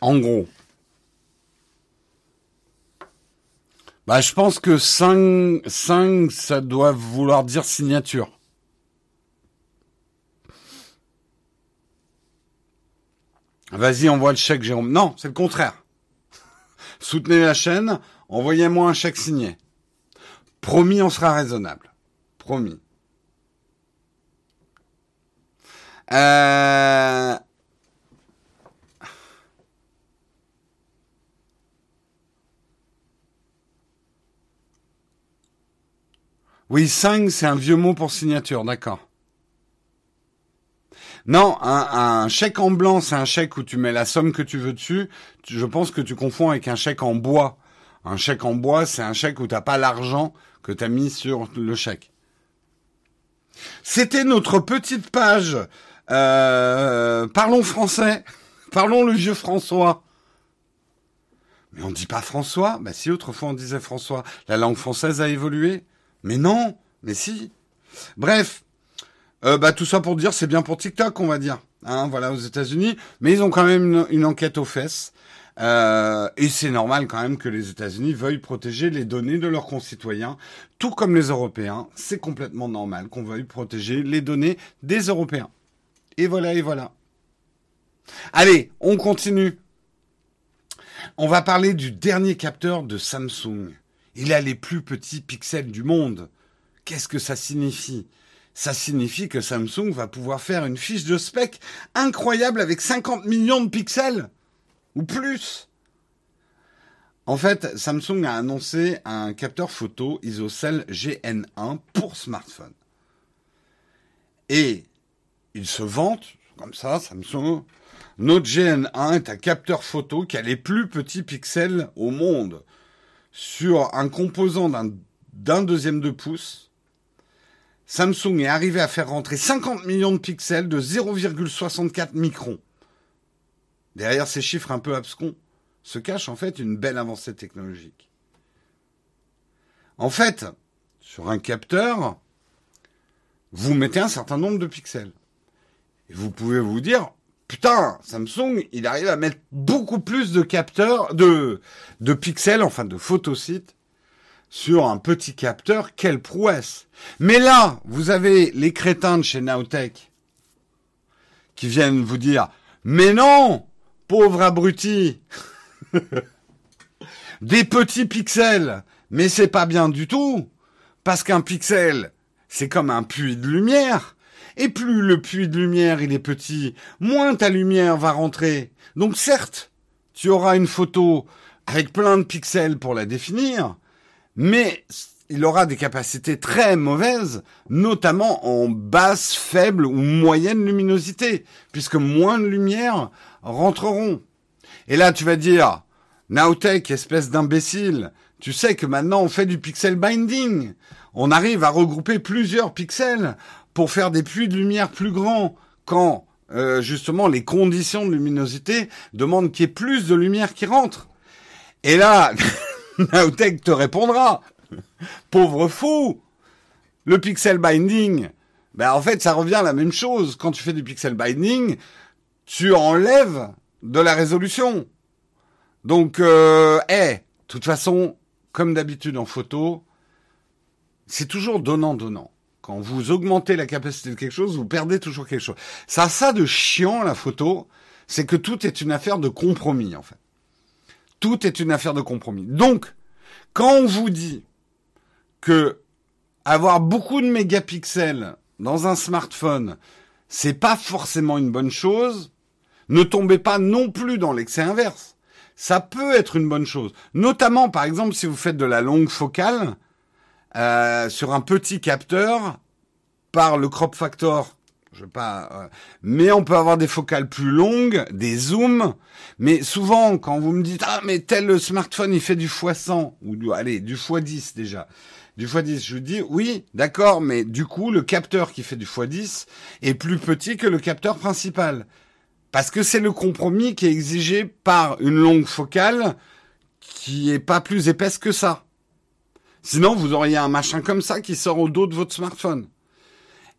En gros. Bah, je pense que 5, 5, ça doit vouloir dire signature. Vas-y, envoie le chèque, Jérôme. Non, c'est le contraire. Soutenez la chaîne, envoyez-moi un chèque signé. Promis, on sera raisonnable. Promis. Euh... Oui, 5, c'est un vieux mot pour signature, d'accord. Non, un, chèque en blanc, c'est un chèque où tu mets la somme que tu veux dessus. Je pense que tu confonds avec un chèque en bois. Un chèque en bois, c'est un chèque où t'as pas l'argent que tu as mis sur le chèque. C'était notre petite page. Euh, parlons français. Parlons le vieux François. Mais on dit pas François Bah si, autrefois on disait François. La langue française a évolué. Mais non, mais si. Bref, euh, bah tout ça pour dire, c'est bien pour TikTok, on va dire. Hein, voilà, aux États-Unis, mais ils ont quand même une, enquête aux fesses. Euh, et c'est normal quand même que les États-Unis veuillent protéger les données de leurs concitoyens, tout comme les Européens. C'est complètement normal qu'on veuille protéger les données des Européens. Et voilà, et voilà. Allez, on continue. On va parler du dernier capteur de Samsung. Il a les plus petits pixels du monde. Qu'est-ce que ça signifie? Ça signifie que Samsung va pouvoir faire une fiche de spec incroyable avec 50 millions de pixels ou plus. En fait, Samsung a annoncé un capteur photo ISOCELL GN1 pour smartphone. Et il se vante, comme ça, Samsung, notre GN1 est un capteur photo qui a les plus petits pixels au monde sur un composant d'un deuxième de pouce. Samsung est arrivé à faire rentrer 50 millions de pixels de 0,64 microns. Derrière ces chiffres un peu abscons se cache en fait une belle avancée technologique. En fait, sur un capteur, vous mettez un certain nombre de pixels. Et vous pouvez vous dire, putain, Samsung, il arrive à mettre beaucoup plus de capteurs, de, de pixels, enfin de photosites, sur un petit capteur, quelle prouesse. Mais là, vous avez les crétins de chez Nowtech qui viennent vous dire, mais non, pauvre abruti, des petits pixels, mais c'est pas bien du tout, parce qu'un pixel, c'est comme un puits de lumière. Et plus le puits de lumière il est petit, moins ta lumière va rentrer. Donc certes, tu auras une photo avec plein de pixels pour la définir, mais il aura des capacités très mauvaises, notamment en basse, faible ou moyenne luminosité, puisque moins de lumière rentreront. Et là, tu vas dire, Nowtech, espèce d'imbécile, tu sais que maintenant on fait du pixel binding. On arrive à regrouper plusieurs pixels pour faire des puits de lumière plus grands quand euh, justement les conditions de luminosité demandent qu'il y ait plus de lumière qui rentre. Et là, Naotech te répondra, pauvre fou, le pixel binding, ben en fait ça revient à la même chose. Quand tu fais du pixel binding, tu enlèves de la résolution. Donc, euh, de toute façon, comme d'habitude en photo, c'est toujours donnant-donnant. Quand vous augmentez la capacité de quelque chose, vous perdez toujours quelque chose. Ça ça de chiant, la photo, c'est que tout est une affaire de compromis, en fait. Tout est une affaire de compromis. Donc, quand on vous dit que avoir beaucoup de mégapixels dans un smartphone, c'est pas forcément une bonne chose, ne tombez pas non plus dans l'excès inverse. Ça peut être une bonne chose. Notamment, par exemple, si vous faites de la longue focale, euh, sur un petit capteur par le crop factor. Je sais pas, euh, mais on peut avoir des focales plus longues, des zooms. Mais souvent, quand vous me dites ah mais tel smartphone il fait du x100 ou du allez du x10 déjà, du x10, je vous dis oui, d'accord, mais du coup le capteur qui fait du x10 est plus petit que le capteur principal parce que c'est le compromis qui est exigé par une longue focale qui est pas plus épaisse que ça. Sinon, vous auriez un machin comme ça qui sort au dos de votre smartphone.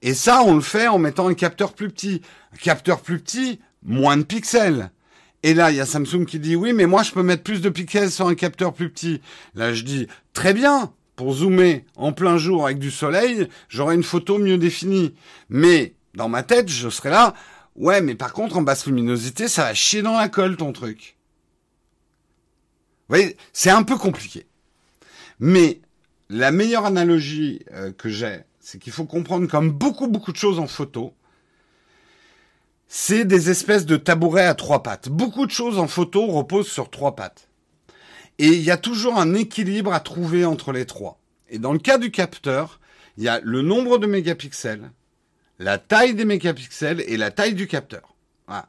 Et ça, on le fait en mettant un capteur plus petit. Un capteur plus petit, moins de pixels. Et là, il y a Samsung qui dit oui, mais moi, je peux mettre plus de pixels sur un capteur plus petit. Là, je dis très bien. Pour zoomer en plein jour avec du soleil, j'aurai une photo mieux définie. Mais dans ma tête, je serai là. Ouais, mais par contre, en basse luminosité, ça va chier dans la colle ton truc. Vous voyez, c'est un peu compliqué. Mais la meilleure analogie euh, que j'ai, c'est qu'il faut comprendre comme beaucoup beaucoup de choses en photo, c'est des espèces de tabourets à trois pattes. Beaucoup de choses en photo reposent sur trois pattes. Et il y a toujours un équilibre à trouver entre les trois. Et dans le cas du capteur, il y a le nombre de mégapixels, la taille des mégapixels et la taille du capteur. Voilà.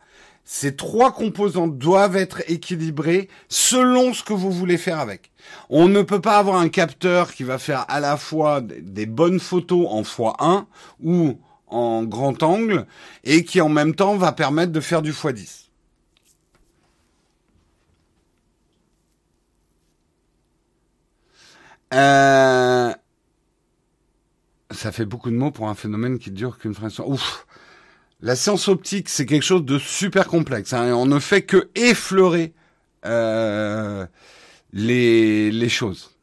Ces trois composantes doivent être équilibrées selon ce que vous voulez faire avec. On ne peut pas avoir un capteur qui va faire à la fois des bonnes photos en x1 ou en grand angle et qui en même temps va permettre de faire du x10. Euh... Ça fait beaucoup de mots pour un phénomène qui dure qu'une fraction. Ouf. La science optique, c'est quelque chose de super complexe. Hein, on ne fait que effleurer euh, les, les choses.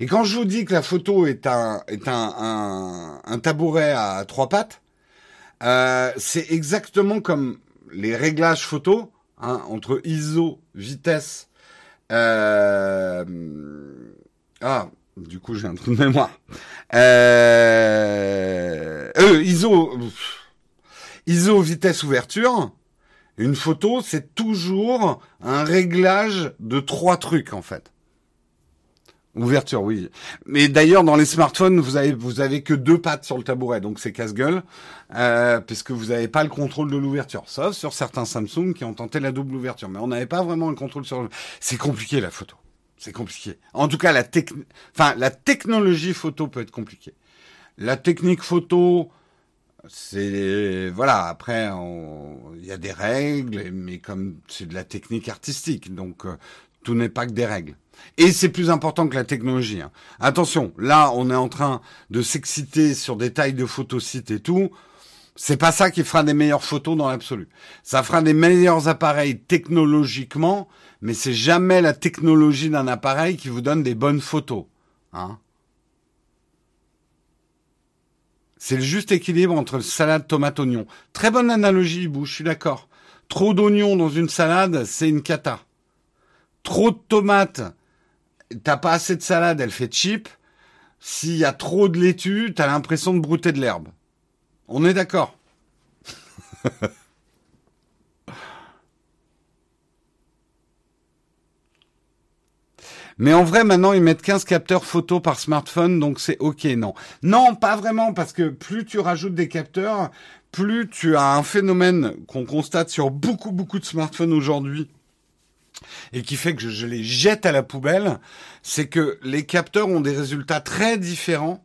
Et quand je vous dis que la photo est un, est un, un, tabouret à trois pattes, euh, c'est exactement comme les réglages photo hein, entre ISO, vitesse. Euh, ah, du coup j'ai un trou de mémoire. Euh, euh ISO, ISO, vitesse, ouverture. Une photo, c'est toujours un réglage de trois trucs en fait. Ouverture, oui. Mais d'ailleurs, dans les smartphones, vous avez vous avez que deux pattes sur le tabouret, donc c'est casse-gueule, euh, puisque vous n'avez pas le contrôle de l'ouverture. Sauf sur certains Samsung qui ont tenté la double ouverture, mais on n'avait pas vraiment le contrôle sur. C'est compliqué la photo. C'est compliqué. En tout cas, la tech... enfin la technologie photo peut être compliquée. La technique photo, c'est voilà. Après, il y a des règles, mais comme c'est de la technique artistique, donc euh, tout n'est pas que des règles. Et c'est plus important que la technologie. Hein. Attention, là, on est en train de s'exciter sur des tailles de photosites et tout. C'est pas ça qui fera des meilleures photos dans l'absolu. Ça fera des meilleurs appareils technologiquement, mais c'est jamais la technologie d'un appareil qui vous donne des bonnes photos. Hein. c'est le juste équilibre entre salade, tomate, oignon. Très bonne analogie, Bou, je suis d'accord. Trop d'oignons dans une salade, c'est une cata. Trop de tomates t'as pas assez de salade, elle fait cheap. S'il y a trop de laitue, t'as l'impression de brouter de l'herbe. On est d'accord. Mais en vrai, maintenant, ils mettent 15 capteurs photo par smartphone, donc c'est OK, non. Non, pas vraiment, parce que plus tu rajoutes des capteurs, plus tu as un phénomène qu'on constate sur beaucoup, beaucoup de smartphones aujourd'hui, et qui fait que je, les jette à la poubelle, c'est que les capteurs ont des résultats très différents.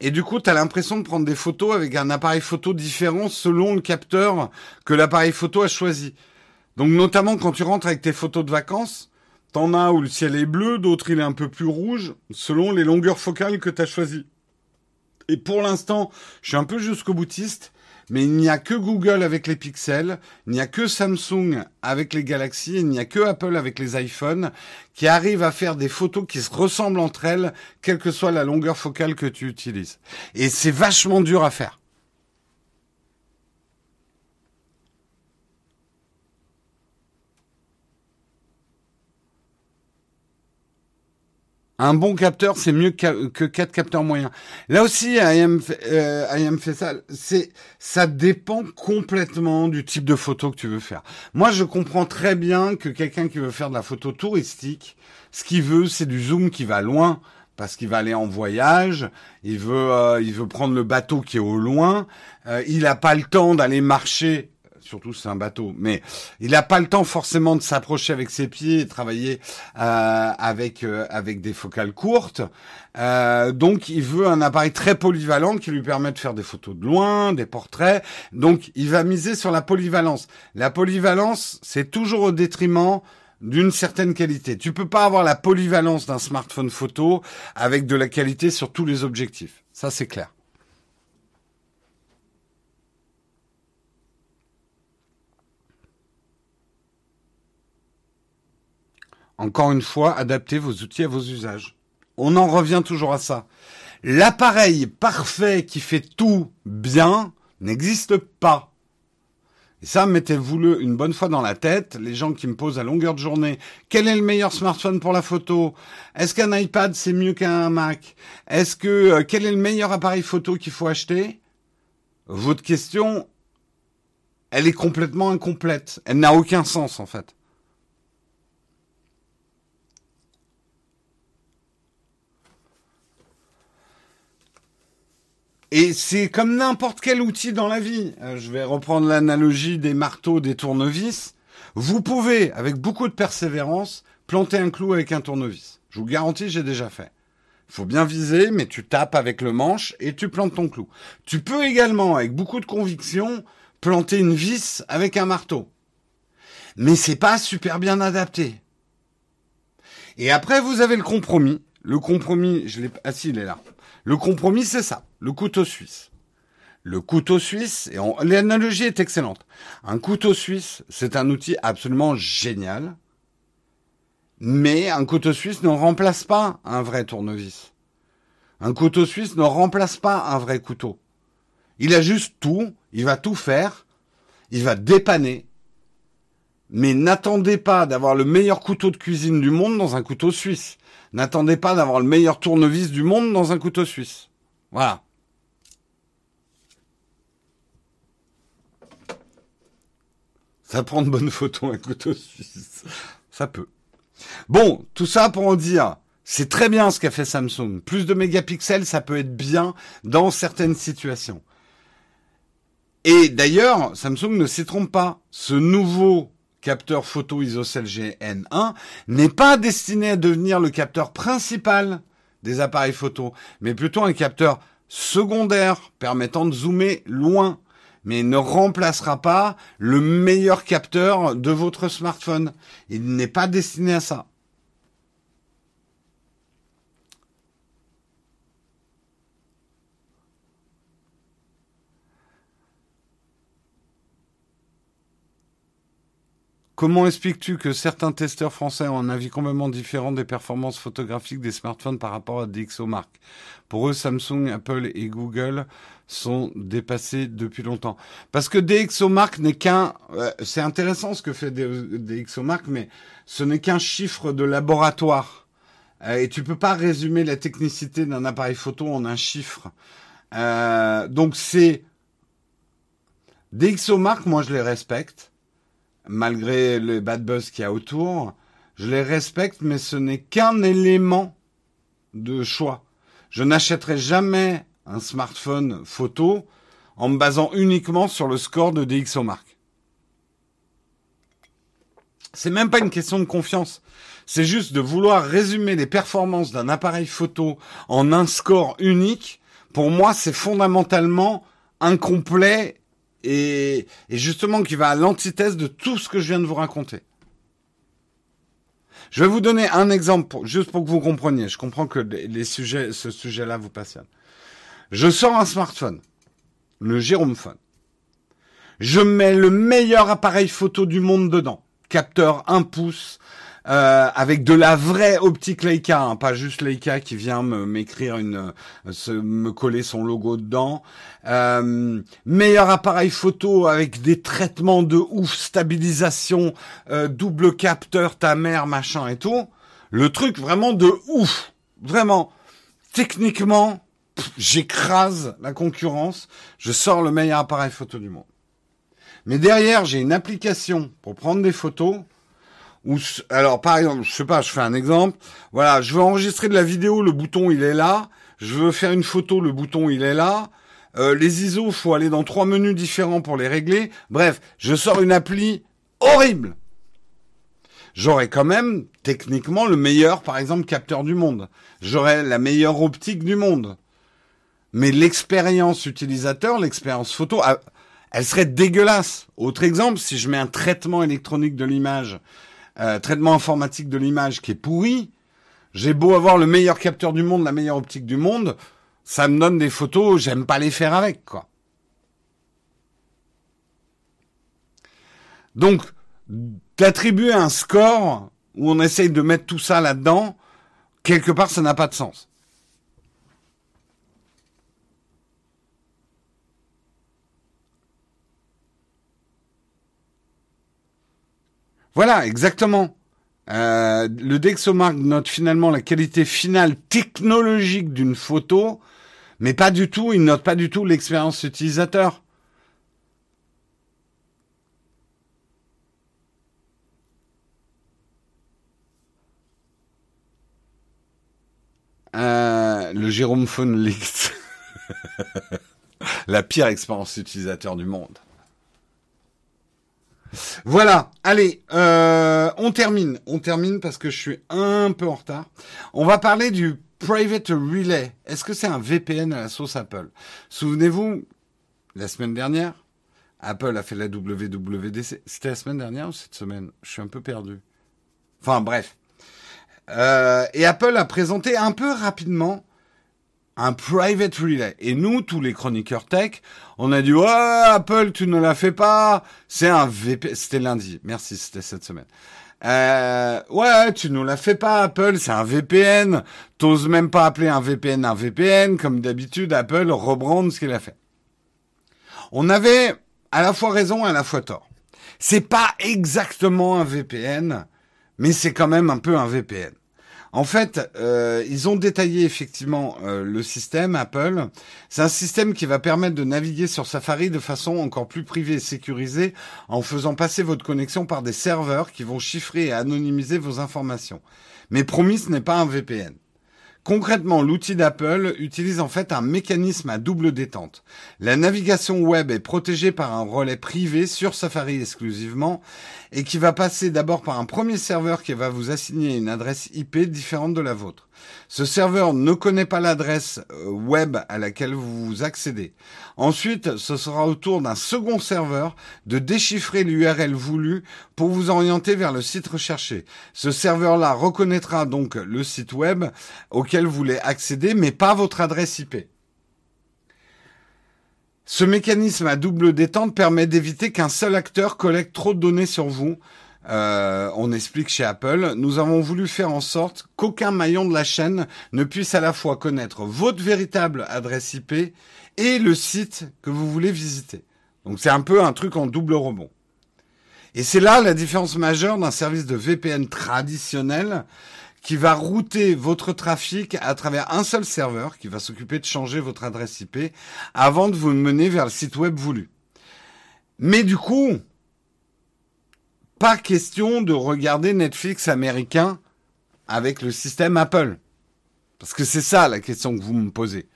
Et du coup, tu l'impression de prendre des photos avec un appareil photo différent selon le capteur que l'appareil photo a choisi. Donc notamment quand tu rentres avec tes photos de vacances, t'en as où le ciel est bleu, d'autres il est un peu plus rouge, selon les longueurs focales que tu as choisies. Et pour l'instant, je suis un peu jusqu'au boutiste mais il n'y a que Google avec les pixels, il n'y a que Samsung avec les Galaxy, il n'y a que Apple avec les iPhones qui arrivent à faire des photos qui se ressemblent entre elles, quelle que soit la longueur focale que tu utilises. Et c'est vachement dur à faire. Un bon capteur, c'est mieux que quatre capteurs moyens. Là aussi, IM, euh, fait ça. C'est, ça dépend complètement du type de photo que tu veux faire. Moi, je comprends très bien que quelqu'un qui veut faire de la photo touristique, ce qu'il veut, c'est du zoom qui va loin parce qu'il va aller en voyage, il veut, euh, il veut prendre le bateau qui est au loin, euh, il n'a pas le temps d'aller marcher surtout c'est un bateau. Mais il n'a pas le temps forcément de s'approcher avec ses pieds et travailler euh, avec euh, avec des focales courtes. Euh, donc il veut un appareil très polyvalent qui lui permet de faire des photos de loin, des portraits. Donc il va miser sur la polyvalence. La polyvalence, c'est toujours au détriment d'une certaine qualité. Tu peux pas avoir la polyvalence d'un smartphone photo avec de la qualité sur tous les objectifs. Ça c'est clair. Encore une fois, adaptez vos outils à vos usages. On en revient toujours à ça. L'appareil parfait qui fait tout bien n'existe pas. Et ça, mettez-vous-le une bonne fois dans la tête. Les gens qui me posent à longueur de journée, quel est le meilleur smartphone pour la photo? Est-ce qu'un iPad c'est mieux qu'un Mac? Est-ce que euh, quel est le meilleur appareil photo qu'il faut acheter? Votre question, elle est complètement incomplète. Elle n'a aucun sens en fait. Et c'est comme n'importe quel outil dans la vie. Euh, je vais reprendre l'analogie des marteaux, des tournevis. Vous pouvez, avec beaucoup de persévérance, planter un clou avec un tournevis. Je vous garantis, j'ai déjà fait. Il faut bien viser, mais tu tapes avec le manche et tu plantes ton clou. Tu peux également, avec beaucoup de conviction, planter une vis avec un marteau. Mais c'est pas super bien adapté. Et après, vous avez le compromis. Le compromis, je l'ai, ah si, il est là. Le compromis, c'est ça, le couteau suisse. Le couteau suisse, et l'analogie est excellente. Un couteau suisse, c'est un outil absolument génial, mais un couteau suisse ne remplace pas un vrai tournevis. Un couteau suisse ne remplace pas un vrai couteau. Il a juste tout, il va tout faire, il va dépanner, mais n'attendez pas d'avoir le meilleur couteau de cuisine du monde dans un couteau suisse. N'attendez pas d'avoir le meilleur tournevis du monde dans un couteau suisse. Voilà. Ça prend de bonnes photos un couteau suisse. Ça peut. Bon, tout ça pour en dire, c'est très bien ce qu'a fait Samsung. Plus de mégapixels, ça peut être bien dans certaines situations. Et d'ailleurs, Samsung ne s'y trompe pas. Ce nouveau capteur photo ISOCELL GN1 n'est pas destiné à devenir le capteur principal des appareils photo, mais plutôt un capteur secondaire permettant de zoomer loin, mais ne remplacera pas le meilleur capteur de votre smartphone. Il n'est pas destiné à ça. Comment expliques-tu que certains testeurs français ont un avis complètement différent des performances photographiques des smartphones par rapport à DxOMark Pour eux, Samsung, Apple et Google sont dépassés depuis longtemps. Parce que DxOMark n'est qu'un... Euh, c'est intéressant ce que fait DxOMark, mais ce n'est qu'un chiffre de laboratoire. Euh, et tu peux pas résumer la technicité d'un appareil photo en un chiffre. Euh, donc c'est... DxOMark, moi je les respecte malgré le bad buzz qu'il y a autour. Je les respecte, mais ce n'est qu'un élément de choix. Je n'achèterai jamais un smartphone photo en me basant uniquement sur le score de DxOMark. C'est même pas une question de confiance. C'est juste de vouloir résumer les performances d'un appareil photo en un score unique. Pour moi, c'est fondamentalement incomplet et, justement qui va à l'antithèse de tout ce que je viens de vous raconter. Je vais vous donner un exemple, juste pour que vous compreniez. Je comprends que les sujets, ce sujet-là vous passionne. Je sors un smartphone, le Jérôme Phone. Je mets le meilleur appareil photo du monde dedans. Capteur 1 pouce, euh, avec de la vraie optique Leica, hein, pas juste Leica qui vient me m'écrire une, euh, me coller son logo dedans. Euh, meilleur appareil photo avec des traitements de ouf, stabilisation, double capteur, ta mère, machin et tout. Le truc vraiment de ouf, vraiment. Techniquement, j'écrase la concurrence. Je sors le meilleur appareil photo du monde. Mais derrière, j'ai une application pour prendre des photos alors par exemple, je sais pas, je fais un exemple. Voilà, je veux enregistrer de la vidéo, le bouton il est là. Je veux faire une photo, le bouton il est là. Euh, les ISO, faut aller dans trois menus différents pour les régler. Bref, je sors une appli horrible. J'aurais quand même techniquement le meilleur, par exemple, capteur du monde. J'aurais la meilleure optique du monde. Mais l'expérience utilisateur, l'expérience photo, elle serait dégueulasse. Autre exemple, si je mets un traitement électronique de l'image euh, traitement informatique de l'image qui est pourri, j'ai beau avoir le meilleur capteur du monde, la meilleure optique du monde, ça me donne des photos, j'aime pas les faire avec, quoi. Donc, d'attribuer un score où on essaye de mettre tout ça là-dedans, quelque part, ça n'a pas de sens. Voilà, exactement. Euh, le Dexomark note finalement la qualité finale technologique d'une photo, mais pas du tout, il note pas du tout l'expérience utilisateur. Euh, le Jérôme Leaks. la pire expérience utilisateur du monde. Voilà, allez, euh, on termine. On termine parce que je suis un peu en retard. On va parler du Private Relay. Est-ce que c'est un VPN à la sauce Apple? Souvenez-vous, la semaine dernière, Apple a fait la WWDC. C'était la semaine dernière ou cette semaine? Je suis un peu perdu. Enfin bref. Euh, et Apple a présenté un peu rapidement un private relay. Et nous, tous les chroniqueurs tech, on a dit ouais Apple, tu ne la fais pas. C'est un VPN. C'était lundi. Merci, c'était cette semaine. Euh, ouais, tu nous la fais pas, Apple, c'est un VPN. T'oses même pas appeler un VPN un VPN. Comme d'habitude, Apple rebrande ce qu'il a fait. On avait à la fois raison et à la fois tort. C'est pas exactement un VPN, mais c'est quand même un peu un VPN. En fait, euh, ils ont détaillé effectivement euh, le système Apple. C'est un système qui va permettre de naviguer sur Safari de façon encore plus privée et sécurisée en faisant passer votre connexion par des serveurs qui vont chiffrer et anonymiser vos informations. Mais promis, ce n'est pas un VPN. Concrètement, l'outil d'Apple utilise en fait un mécanisme à double détente. La navigation web est protégée par un relais privé sur Safari exclusivement et qui va passer d'abord par un premier serveur qui va vous assigner une adresse IP différente de la vôtre. Ce serveur ne connaît pas l'adresse euh, web à laquelle vous accédez. Ensuite, ce sera au tour d'un second serveur de déchiffrer l'URL voulu pour vous orienter vers le site recherché. Ce serveur-là reconnaîtra donc le site web auquel vous voulez accéder, mais pas votre adresse IP. Ce mécanisme à double détente permet d'éviter qu'un seul acteur collecte trop de données sur vous, euh, on explique chez Apple, nous avons voulu faire en sorte qu'aucun maillon de la chaîne ne puisse à la fois connaître votre véritable adresse IP et le site que vous voulez visiter. Donc c'est un peu un truc en double rebond. Et c'est là la différence majeure d'un service de VPN traditionnel qui va router votre trafic à travers un seul serveur qui va s'occuper de changer votre adresse IP avant de vous mener vers le site web voulu. Mais du coup, pas question de regarder Netflix américain avec le système Apple. Parce que c'est ça la question que vous me posez.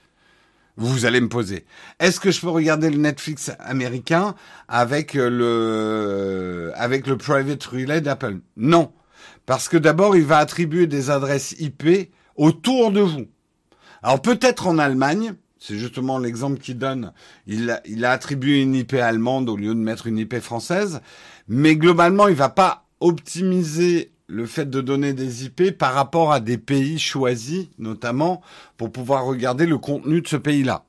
Vous allez me poser. Est-ce que je peux regarder le Netflix américain avec le, avec le private relay d'Apple? Non. Parce que d'abord, il va attribuer des adresses IP autour de vous. Alors peut-être en Allemagne, c'est justement l'exemple qu'il donne. Il a attribué une IP allemande au lieu de mettre une IP française. Mais globalement, il va pas optimiser le fait de donner des IP par rapport à des pays choisis, notamment pour pouvoir regarder le contenu de ce pays-là.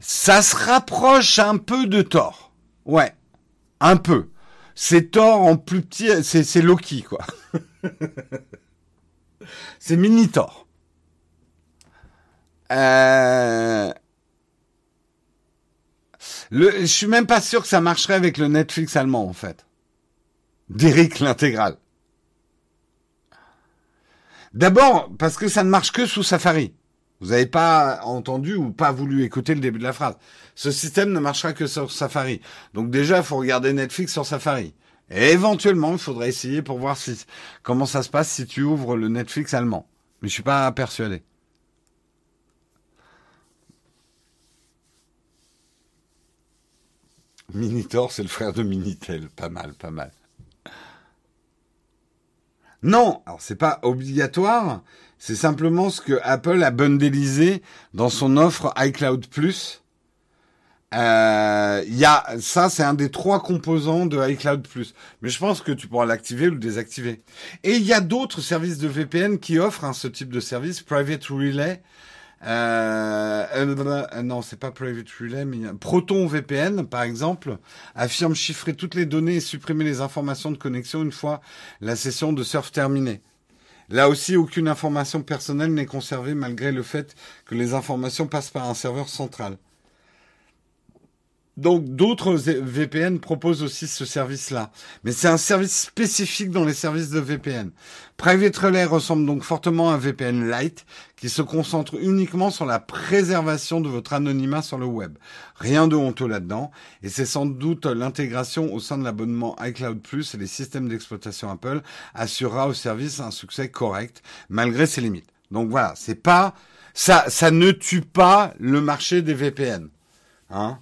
Ça se rapproche un peu de Thor. Ouais, un peu. C'est Thor en plus petit, c'est Loki, quoi. c'est mini Thor. Euh... Le, je suis même pas sûr que ça marcherait avec le Netflix allemand, en fait. D'Eric l'intégral. D'abord, parce que ça ne marche que sous Safari. Vous n'avez pas entendu ou pas voulu écouter le début de la phrase. Ce système ne marchera que sur Safari. Donc déjà, il faut regarder Netflix sur Safari. Et éventuellement, il faudrait essayer pour voir si, comment ça se passe si tu ouvres le Netflix allemand. Mais je suis pas persuadé. Minitor, c'est le frère de Minitel. Pas mal, pas mal. Non, alors c'est pas obligatoire, c'est simplement ce que Apple a bundélisé dans son offre iCloud Plus. Euh, y a, ça, c'est un des trois composants de iCloud Plus. Mais je pense que tu pourras l'activer ou désactiver. Et il y a d'autres services de VPN qui offrent hein, ce type de service, Private Relay, euh, euh, non, c'est pas Private Relay, mais Proton VPN, par exemple, affirme chiffrer toutes les données et supprimer les informations de connexion une fois la session de surf terminée. Là aussi, aucune information personnelle n'est conservée malgré le fait que les informations passent par un serveur central. Donc d'autres VPN proposent aussi ce service-là. Mais c'est un service spécifique dans les services de VPN. Private Relay ressemble donc fortement à un VPN Lite qui se concentre uniquement sur la préservation de votre anonymat sur le web. Rien de honteux là-dedans. Et c'est sans doute l'intégration au sein de l'abonnement iCloud Plus et les systèmes d'exploitation Apple assurera au service un succès correct malgré ses limites. Donc voilà, c'est pas ça, ça ne tue pas le marché des VPN. Hein?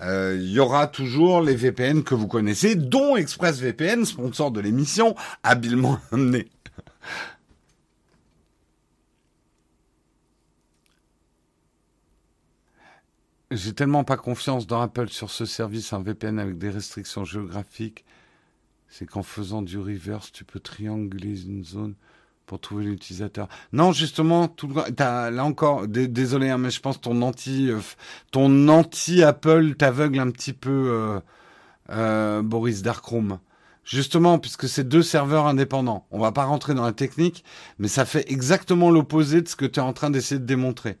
Euh, il y aura toujours les VPN que vous connaissez, dont ExpressVPN, sponsor de l'émission, habilement amené. J'ai tellement pas confiance dans Apple sur ce service, un VPN avec des restrictions géographiques. C'est qu'en faisant du reverse, tu peux trianguler une zone pour trouver l'utilisateur. Non, justement, tout as, là encore, désolé, hein, mais je pense ton anti, euh, ton anti Apple t'aveugle un petit peu, euh, euh, Boris Darkroom. Justement, puisque c'est deux serveurs indépendants. On va pas rentrer dans la technique, mais ça fait exactement l'opposé de ce que tu es en train d'essayer de démontrer.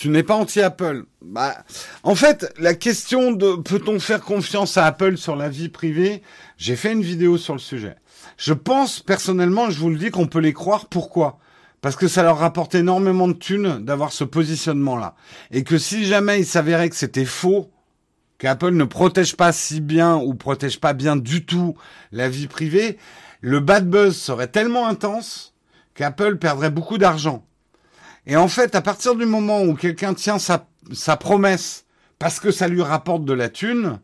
Tu n'es pas anti-Apple. Bah, en fait, la question de peut-on faire confiance à Apple sur la vie privée, j'ai fait une vidéo sur le sujet. Je pense personnellement, je vous le dis, qu'on peut les croire. Pourquoi? Parce que ça leur rapporte énormément de thunes d'avoir ce positionnement-là. Et que si jamais il s'avérait que c'était faux, qu'Apple ne protège pas si bien ou protège pas bien du tout la vie privée, le bad buzz serait tellement intense qu'Apple perdrait beaucoup d'argent. Et en fait, à partir du moment où quelqu'un tient sa, promesse parce que ça lui rapporte de la thune,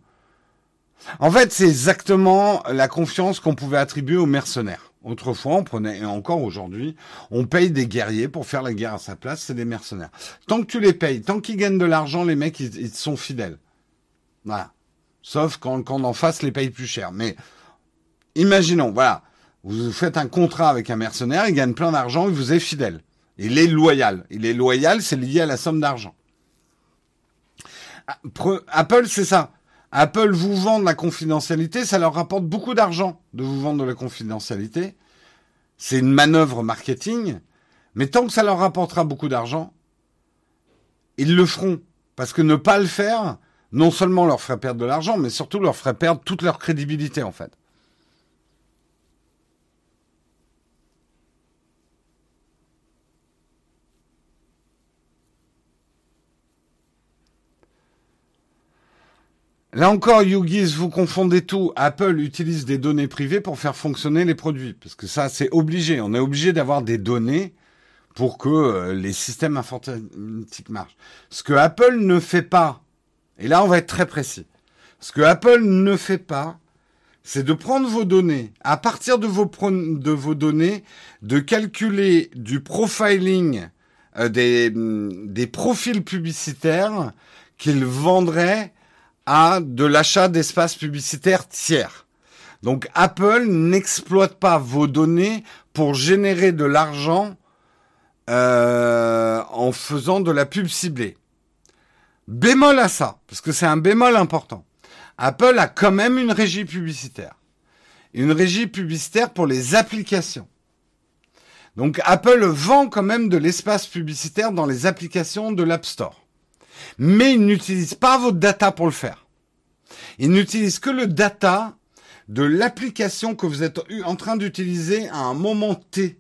en fait, c'est exactement la confiance qu'on pouvait attribuer aux mercenaires. Autrefois, on prenait, et encore aujourd'hui, on paye des guerriers pour faire la guerre à sa place, c'est des mercenaires. Tant que tu les payes, tant qu'ils gagnent de l'argent, les mecs, ils, sont fidèles. Voilà. Sauf quand, quand en face les paye plus cher. Mais, imaginons, voilà. Vous faites un contrat avec un mercenaire, il gagne plein d'argent, il vous est fidèle. Il est loyal. Il est loyal, c'est lié à la somme d'argent. Apple, c'est ça. Apple vous vend de la confidentialité, ça leur rapporte beaucoup d'argent de vous vendre de la confidentialité. C'est une manœuvre marketing, mais tant que ça leur rapportera beaucoup d'argent, ils le feront. Parce que ne pas le faire, non seulement leur ferait perdre de l'argent, mais surtout leur ferait perdre toute leur crédibilité, en fait. Là encore, Yugis, vous confondez tout. Apple utilise des données privées pour faire fonctionner les produits. Parce que ça, c'est obligé. On est obligé d'avoir des données pour que euh, les systèmes informatiques marchent. Ce que Apple ne fait pas, et là on va être très précis, ce que Apple ne fait pas, c'est de prendre vos données, à partir de vos, de vos données, de calculer du profiling euh, des, des profils publicitaires qu'ils vendraient à de l'achat d'espaces publicitaires tiers. Donc Apple n'exploite pas vos données pour générer de l'argent euh, en faisant de la pub ciblée. Bémol à ça, parce que c'est un bémol important. Apple a quand même une régie publicitaire. Une régie publicitaire pour les applications. Donc Apple vend quand même de l'espace publicitaire dans les applications de l'App Store mais il n'utilise pas votre data pour le faire. Il n'utilise que le data de l'application que vous êtes en train d'utiliser à un moment T.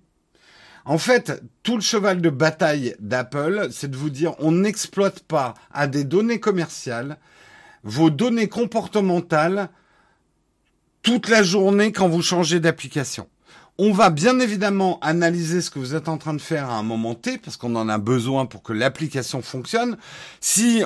En fait, tout le cheval de bataille d'Apple, c'est de vous dire on n'exploite pas à des données commerciales vos données comportementales toute la journée quand vous changez d'application. On va bien évidemment analyser ce que vous êtes en train de faire à un moment T, parce qu'on en a besoin pour que l'application fonctionne. Si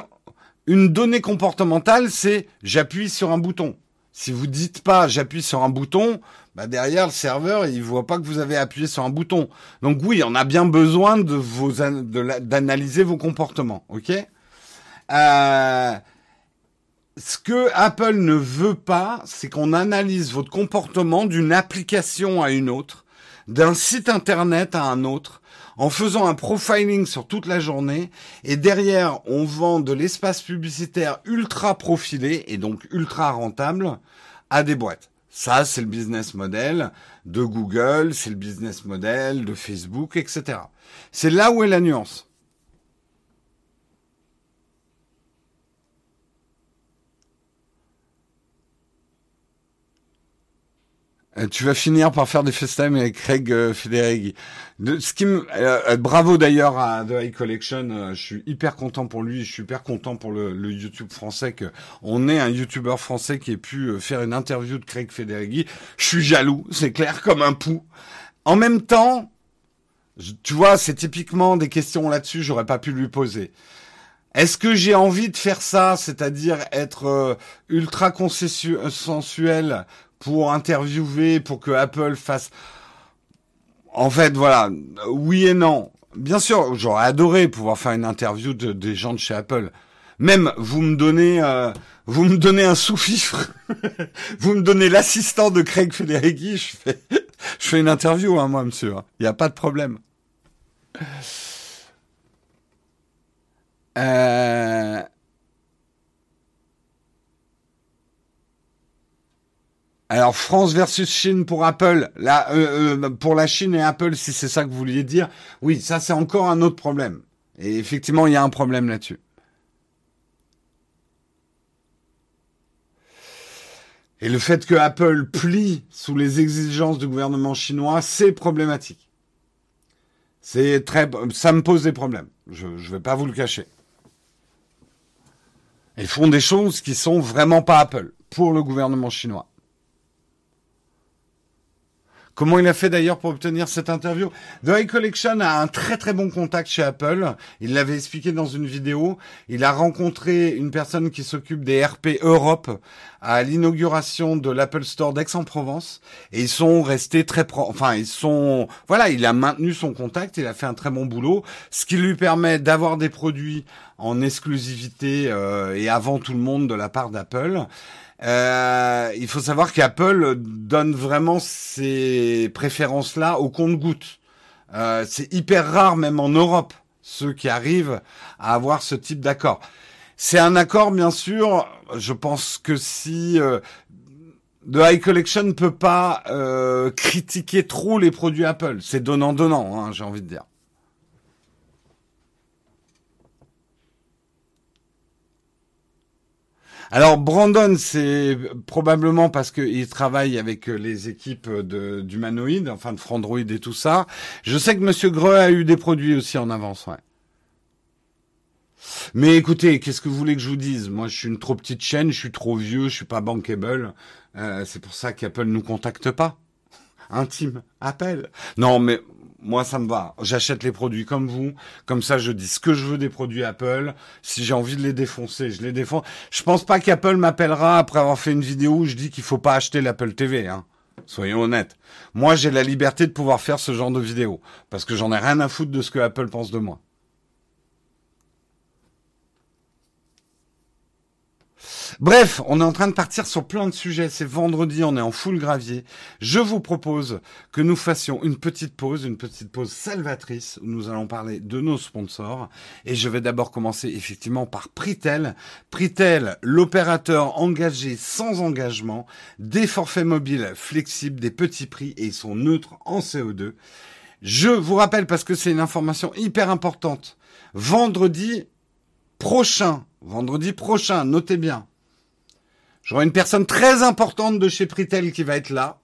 une donnée comportementale, c'est j'appuie sur un bouton. Si vous dites pas j'appuie sur un bouton, bah derrière le serveur il voit pas que vous avez appuyé sur un bouton. Donc oui, on a bien besoin de d'analyser vos comportements, ok? Euh, ce que Apple ne veut pas, c'est qu'on analyse votre comportement d'une application à une autre, d'un site internet à un autre, en faisant un profiling sur toute la journée. Et derrière, on vend de l'espace publicitaire ultra profilé et donc ultra rentable à des boîtes. Ça, c'est le business model de Google, c'est le business model de Facebook, etc. C'est là où est la nuance. Tu vas finir par faire des FaceTime avec Craig euh, Federighi. De, ce qui me, euh, bravo d'ailleurs à The High Collection. je suis hyper content pour lui. Je suis hyper content pour le, le YouTube français que on ait un YouTuber français qui ait pu faire une interview de Craig Federighi. Je suis jaloux, c'est clair comme un pou. En même temps, tu vois, c'est typiquement des questions là-dessus. J'aurais pas pu lui poser. Est-ce que j'ai envie de faire ça, c'est-à-dire être ultra consensuel pour interviewer, pour que Apple fasse. En fait, voilà, oui et non. Bien sûr, j'aurais adoré pouvoir faire une interview de, des gens de chez Apple. Même vous me donnez, euh, vous me donnez un sous-fifre, vous me donnez l'assistant de Craig Federighi, je fais, je fais une interview, hein, moi, monsieur. Il n'y a pas de problème. Euh... Alors France versus Chine pour Apple, là euh, euh, pour la Chine et Apple, si c'est ça que vous vouliez dire, oui, ça c'est encore un autre problème. Et effectivement, il y a un problème là-dessus. Et le fait que Apple plie sous les exigences du gouvernement chinois, c'est problématique. C'est très, ça me pose des problèmes. Je ne vais pas vous le cacher. Ils font des choses qui sont vraiment pas Apple pour le gouvernement chinois. Comment il a fait d'ailleurs pour obtenir cette interview? The High Collection a un très très bon contact chez Apple. Il l'avait expliqué dans une vidéo. Il a rencontré une personne qui s'occupe des RP Europe à l'inauguration de l'Apple Store d'Aix-en-Provence et ils sont restés très pro enfin ils sont voilà, il a maintenu son contact, il a fait un très bon boulot, ce qui lui permet d'avoir des produits en exclusivité euh, et avant tout le monde de la part d'Apple. Euh, il faut savoir qu'Apple donne vraiment ces préférences-là au compte-goutte. Euh, c'est hyper rare, même en Europe, ceux qui arrivent à avoir ce type d'accord. C'est un accord, bien sûr. Je pense que si euh, The High Collection ne peut pas euh, critiquer trop les produits Apple, c'est donnant-donnant, hein, j'ai envie de dire. Alors Brandon, c'est probablement parce qu'il travaille avec les équipes d'humanoïdes, enfin de Frandroid et tout ça. Je sais que Monsieur Greux a eu des produits aussi en avance, ouais. Mais écoutez, qu'est-ce que vous voulez que je vous dise? Moi, je suis une trop petite chaîne, je suis trop vieux, je suis pas bankable. Euh, c'est pour ça qu'Apple nous contacte pas. Intime, appel. Non, mais moi ça me va. J'achète les produits comme vous, comme ça je dis ce que je veux des produits Apple. Si j'ai envie de les défoncer, je les défonce. Je pense pas qu'Apple m'appellera après avoir fait une vidéo où je dis qu'il faut pas acheter l'Apple TV. Hein. Soyons honnêtes. Moi j'ai la liberté de pouvoir faire ce genre de vidéo parce que j'en ai rien à foutre de ce que Apple pense de moi. Bref, on est en train de partir sur plein de sujets. C'est vendredi, on est en full gravier. Je vous propose que nous fassions une petite pause, une petite pause salvatrice où nous allons parler de nos sponsors. Et je vais d'abord commencer effectivement par Pritel. Pritel, l'opérateur engagé sans engagement, des forfaits mobiles flexibles, des petits prix et ils sont neutres en CO2. Je vous rappelle parce que c'est une information hyper importante. Vendredi prochain, vendredi prochain, notez bien, J'aurai une personne très importante de chez Pritel qui va être là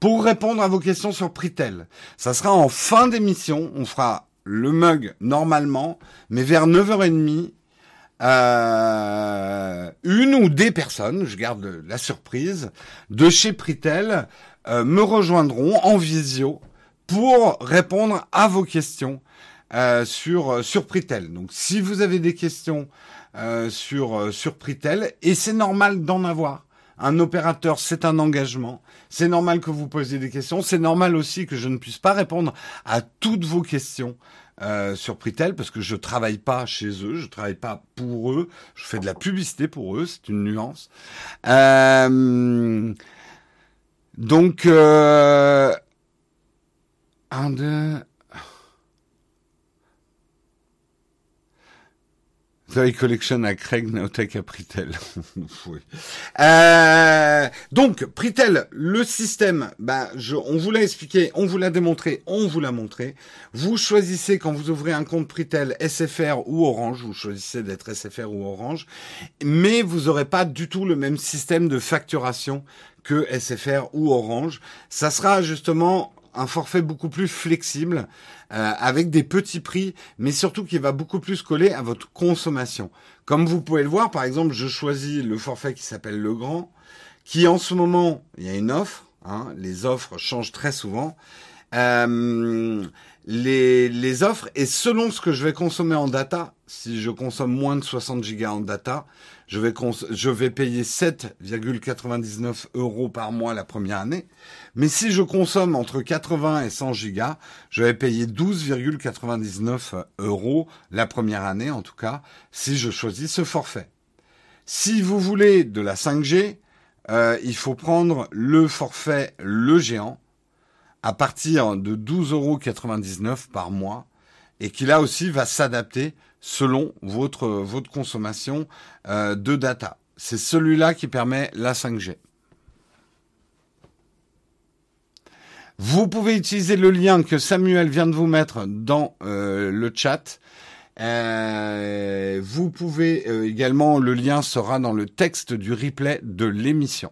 pour répondre à vos questions sur Pritel. Ça sera en fin d'émission. On fera le mug normalement, mais vers 9h30, euh, une ou des personnes, je garde la surprise, de chez Pritel euh, me rejoindront en visio pour répondre à vos questions euh, sur sur Pritel. Donc si vous avez des questions euh, sur, euh, sur Pritel, et c'est normal d'en avoir. Un opérateur, c'est un engagement. C'est normal que vous posiez des questions. C'est normal aussi que je ne puisse pas répondre à toutes vos questions euh, sur Pritel parce que je travaille pas chez eux, je travaille pas pour eux. Je fais de la publicité pour eux, c'est une nuance. Euh, donc, euh, un, deux, The Collection à Craig, Naotech à Pritel. euh, donc, Pritel, le système, bah, je, on vous l'a expliqué, on vous l'a démontré, on vous l'a montré. Vous choisissez quand vous ouvrez un compte Pritel SFR ou Orange, vous choisissez d'être SFR ou Orange, mais vous n'aurez pas du tout le même système de facturation que SFR ou Orange. Ça sera justement un forfait beaucoup plus flexible euh, avec des petits prix, mais surtout qui va beaucoup plus coller à votre consommation. Comme vous pouvez le voir, par exemple, je choisis le forfait qui s'appelle Le Grand, qui en ce moment, il y a une offre, hein, les offres changent très souvent. Euh, les, les offres et selon ce que je vais consommer en data, si je consomme moins de 60 gigas en data, je vais, je vais payer 7,99 euros par mois la première année. Mais si je consomme entre 80 et 100 gigas, je vais payer 12,99 euros la première année, en tout cas, si je choisis ce forfait. Si vous voulez de la 5G, euh, il faut prendre le forfait Le Géant à partir de 12,99 euros par mois et qui là aussi va s'adapter selon votre, votre consommation euh, de data. C'est celui-là qui permet la 5G. Vous pouvez utiliser le lien que Samuel vient de vous mettre dans euh, le chat. Euh, vous pouvez également, le lien sera dans le texte du replay de l'émission.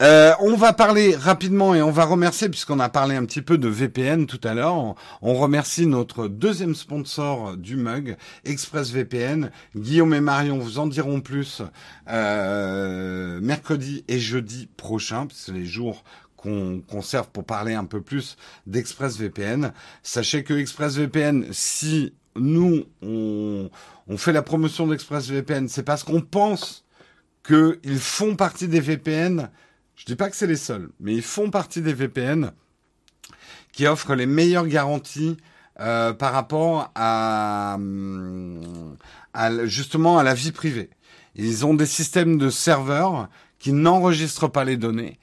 Euh, on va parler rapidement et on va remercier, puisqu'on a parlé un petit peu de VPN tout à l'heure, on, remercie notre deuxième sponsor du mug, ExpressVPN. Guillaume et Marion vous en diront plus euh, mercredi et jeudi prochain, parce que les jours qu'on conserve pour parler un peu plus d'ExpressVPN. Sachez que ExpressVPN, si nous, on, on fait la promotion d'ExpressVPN, c'est parce qu'on pense qu'ils font partie des VPN je dis pas que c'est les seuls, mais ils font partie des VPN qui offrent les meilleures garanties euh, par rapport à, justement à la vie privée. Ils ont des systèmes de serveurs qui n'enregistrent pas les données.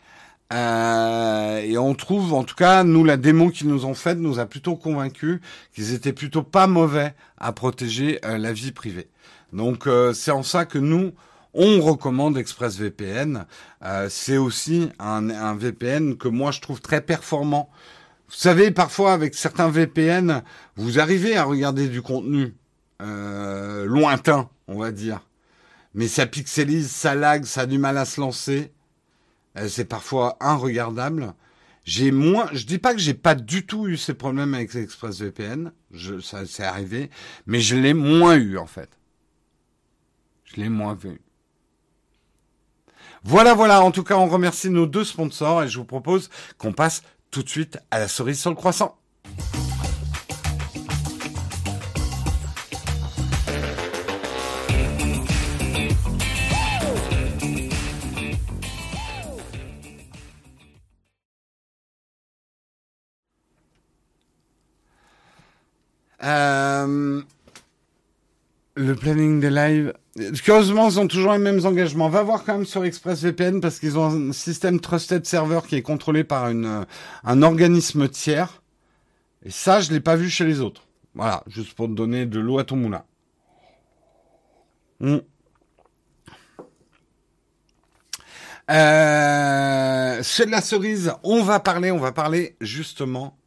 Euh, et on trouve, en tout cas, nous, la démo qu'ils nous ont faite nous a plutôt convaincus qu'ils étaient plutôt pas mauvais à protéger euh, la vie privée. Donc, c'est en ça que nous, on recommande ExpressVPN. Euh, c'est aussi un, VPN que moi je trouve très performant. Vous savez, parfois avec certains VPN, vous arrivez à regarder du contenu euh, lointain, on va dire. Mais ça pixelise, ça lag, ça a du mal à se lancer. Euh, c'est parfois inregardable. J'ai moins, je dis pas que j'ai pas du tout eu ces problèmes avec ExpressVPN, je, ça c'est arrivé, mais je l'ai moins eu en fait. Je l'ai moins vu. Voilà, voilà. En tout cas, on remercie nos deux sponsors et je vous propose qu'on passe tout de suite à la cerise sur le croissant. Euh, le planning des lives. Curieusement, ils ont toujours les mêmes engagements. Va voir quand même sur ExpressVPN parce qu'ils ont un système trusted server qui est contrôlé par une, un organisme tiers. Et ça, je l'ai pas vu chez les autres. Voilà, juste pour te donner de l'eau à ton moulin. Hmm. Euh, c'est de la cerise. On va parler, on va parler justement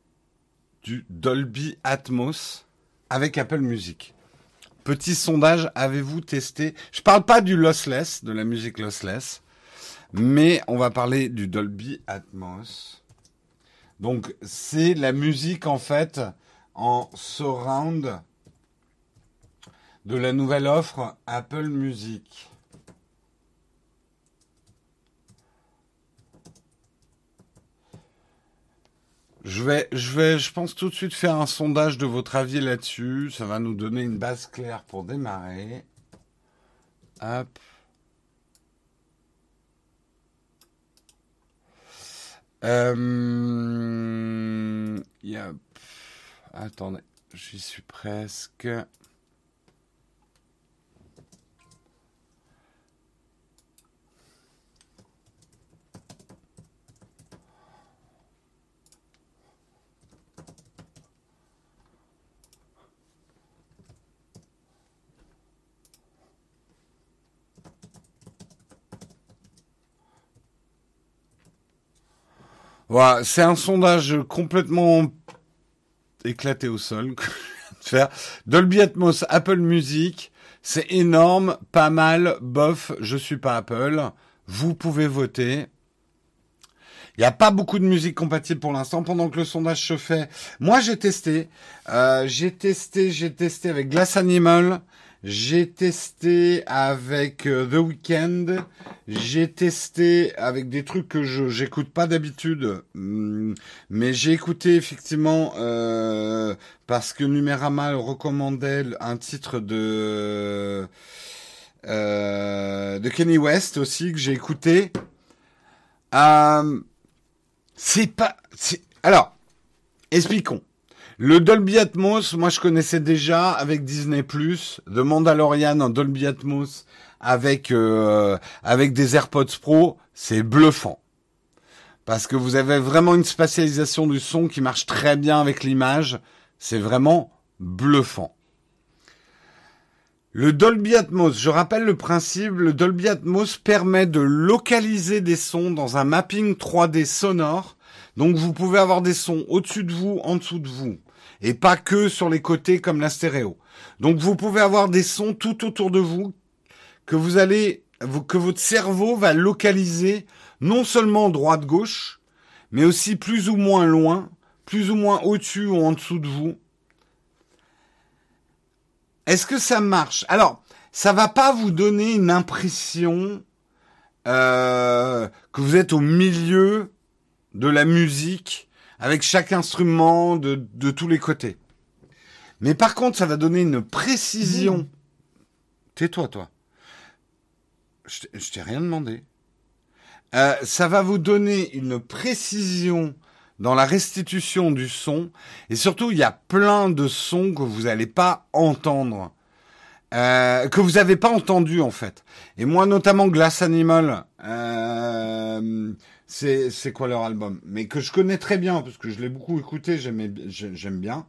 du Dolby Atmos avec Apple Music. Petit sondage, avez-vous testé? Je parle pas du lossless, de la musique lossless, mais on va parler du Dolby Atmos. Donc c'est la musique en fait en surround de la nouvelle offre Apple Music. Je vais, je vais, je pense tout de suite faire un sondage de votre avis là-dessus. Ça va nous donner une base claire pour démarrer. Hop. Euh, yep. Attendez, j'y suis presque. Voilà, c'est un sondage complètement éclaté au sol. Dolby Atmos, Apple Music, c'est énorme, pas mal, bof, je suis pas Apple. Vous pouvez voter. Il n'y a pas beaucoup de musique compatible pour l'instant pendant que le sondage se fait. Moi, j'ai testé. Euh, j'ai testé, j'ai testé avec Glass Animal. J'ai testé avec euh, The Weeknd, j'ai testé avec des trucs que je j'écoute pas d'habitude, hum, mais j'ai écouté effectivement euh, parce que Numérama recommandait un titre de euh, de Kenny West aussi que j'ai écouté. Euh, c'est pas. Alors, expliquons. Le Dolby Atmos, moi je connaissais déjà avec Disney+, The Mandalorian en Dolby Atmos avec euh, avec des AirPods Pro, c'est bluffant. Parce que vous avez vraiment une spatialisation du son qui marche très bien avec l'image, c'est vraiment bluffant. Le Dolby Atmos, je rappelle le principe, le Dolby Atmos permet de localiser des sons dans un mapping 3D sonore. Donc vous pouvez avoir des sons au-dessus de vous, en dessous de vous et pas que sur les côtés comme la stéréo. Donc vous pouvez avoir des sons tout autour de vous que vous allez que votre cerveau va localiser non seulement droite gauche, mais aussi plus ou moins loin, plus ou moins au-dessus ou en dessous de vous. Est-ce que ça marche? Alors, ça va pas vous donner une impression euh, que vous êtes au milieu de la musique avec chaque instrument de, de tous les côtés. Mais par contre, ça va donner une précision. Mmh. Tais-toi, toi. Je t'ai rien demandé. Euh, ça va vous donner une précision dans la restitution du son. Et surtout, il y a plein de sons que vous n'allez pas entendre. Euh, que vous n'avez pas entendu en fait. Et moi notamment Glass Animal, euh, c'est quoi leur album, mais que je connais très bien parce que je l'ai beaucoup écouté, j'aime bien.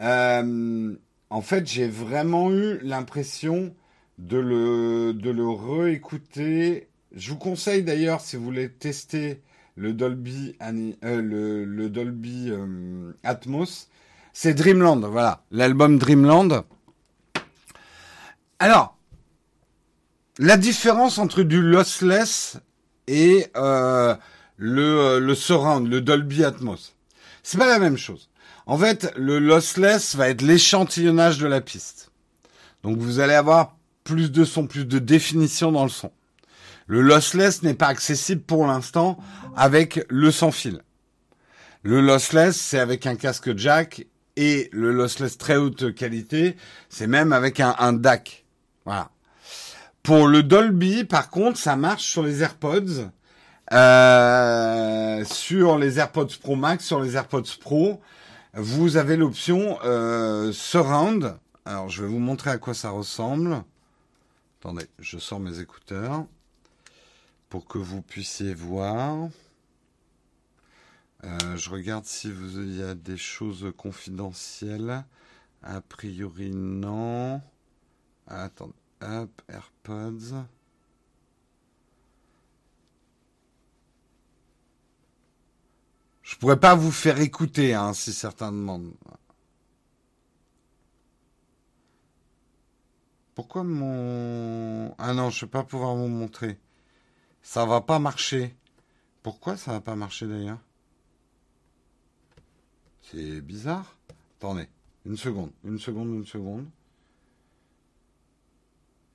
Euh, en fait, j'ai vraiment eu l'impression de le de le réécouter. Je vous conseille d'ailleurs si vous voulez tester le Dolby euh, le, le, Dolby euh, Atmos, c'est Dreamland, voilà, l'album Dreamland. Alors, la différence entre du lossless et euh, le, euh, le surround, le Dolby Atmos. C'est pas la même chose. En fait, le lossless va être l'échantillonnage de la piste. Donc vous allez avoir plus de son, plus de définition dans le son. Le lossless n'est pas accessible pour l'instant avec le sans fil. Le lossless, c'est avec un casque jack et le lossless très haute qualité, c'est même avec un, un DAC. Voilà. Pour le Dolby, par contre, ça marche sur les AirPods, euh, sur les AirPods Pro Max, sur les AirPods Pro. Vous avez l'option euh, Surround. Alors, je vais vous montrer à quoi ça ressemble. Attendez, je sors mes écouteurs pour que vous puissiez voir. Euh, je regarde si vous, il y a des choses confidentielles. A priori, non. Attendez. Hop, AirPods. Je pourrais pas vous faire écouter, hein, si certains demandent. Pourquoi mon... Ah non, je vais pas pouvoir vous montrer. Ça va pas marcher. Pourquoi ça va pas marcher d'ailleurs? C'est bizarre. Attendez, une seconde, une seconde, une seconde.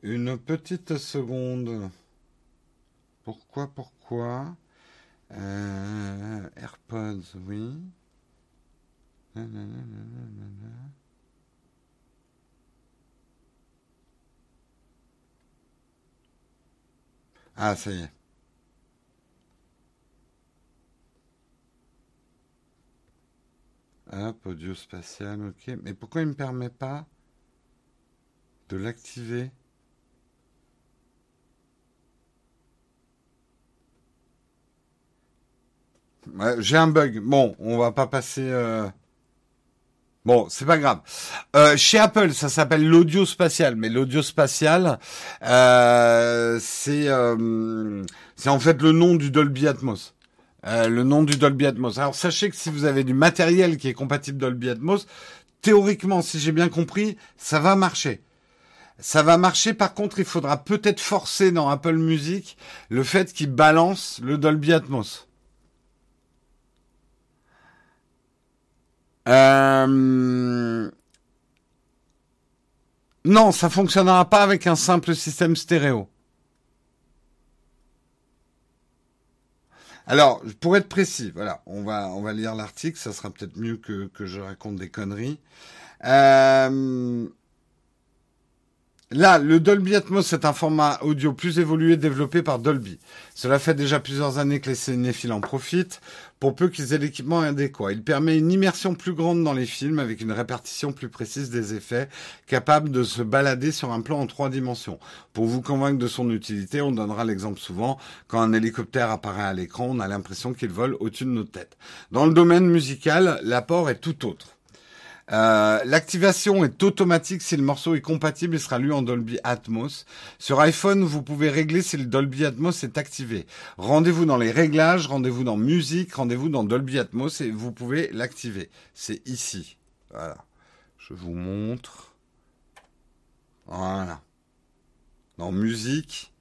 Une petite seconde. Pourquoi, pourquoi? Euh, AirPods, oui. Ah, ça y est. Hop, audio spatial, ok. Mais pourquoi il ne me permet pas de l'activer? J'ai un bug. Bon, on va pas passer. Euh, bon, c'est pas grave. Euh, chez Apple, ça s'appelle l'audio spatial, mais l'audio spatial, euh, c'est c'est en fait le nom du Dolby Atmos. le nom du Dolby Atmos. Alors sachez que si vous avez du matériel qui est compatible Dolby Atmos, théoriquement, si j'ai bien compris, ça va marcher. Ça va marcher. Par contre, il faudra peut-être forcer dans Apple Music le fait qu'il balance le Dolby Atmos. Euh, Non, ça fonctionnera pas avec un simple système stéréo. Alors, pour être précis, voilà, on va, lire l'article, ça sera peut-être mieux que, que je raconte des conneries. Euh, Là, le Dolby Atmos est un format audio plus évolué développé par Dolby. Cela fait déjà plusieurs années que les cinéphiles en profitent, pour peu qu'ils aient l'équipement adéquat. Il permet une immersion plus grande dans les films avec une répartition plus précise des effets, capable de se balader sur un plan en trois dimensions. Pour vous convaincre de son utilité, on donnera l'exemple souvent, quand un hélicoptère apparaît à l'écran, on a l'impression qu'il vole au-dessus de nos têtes. Dans le domaine musical, l'apport est tout autre. Euh, l'activation est automatique si le morceau est compatible et sera lu en Dolby Atmos. Sur iPhone, vous pouvez régler si le Dolby Atmos est activé. Rendez-vous dans les réglages, rendez-vous dans musique, rendez-vous dans Dolby Atmos et vous pouvez l'activer. C'est ici. Voilà. Je vous montre. Voilà. Dans musique,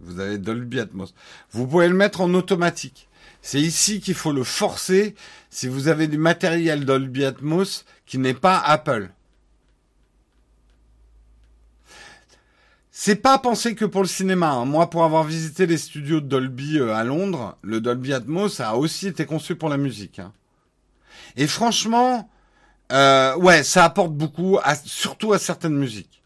vous avez Dolby Atmos. Vous pouvez le mettre en automatique. C'est ici qu'il faut le forcer si vous avez du matériel Dolby Atmos qui n'est pas Apple. C'est pas pensé que pour le cinéma. Hein. Moi, pour avoir visité les studios de Dolby euh, à Londres, le Dolby Atmos a aussi été conçu pour la musique. Hein. Et franchement, euh, ouais, ça apporte beaucoup, surtout à certaines musiques.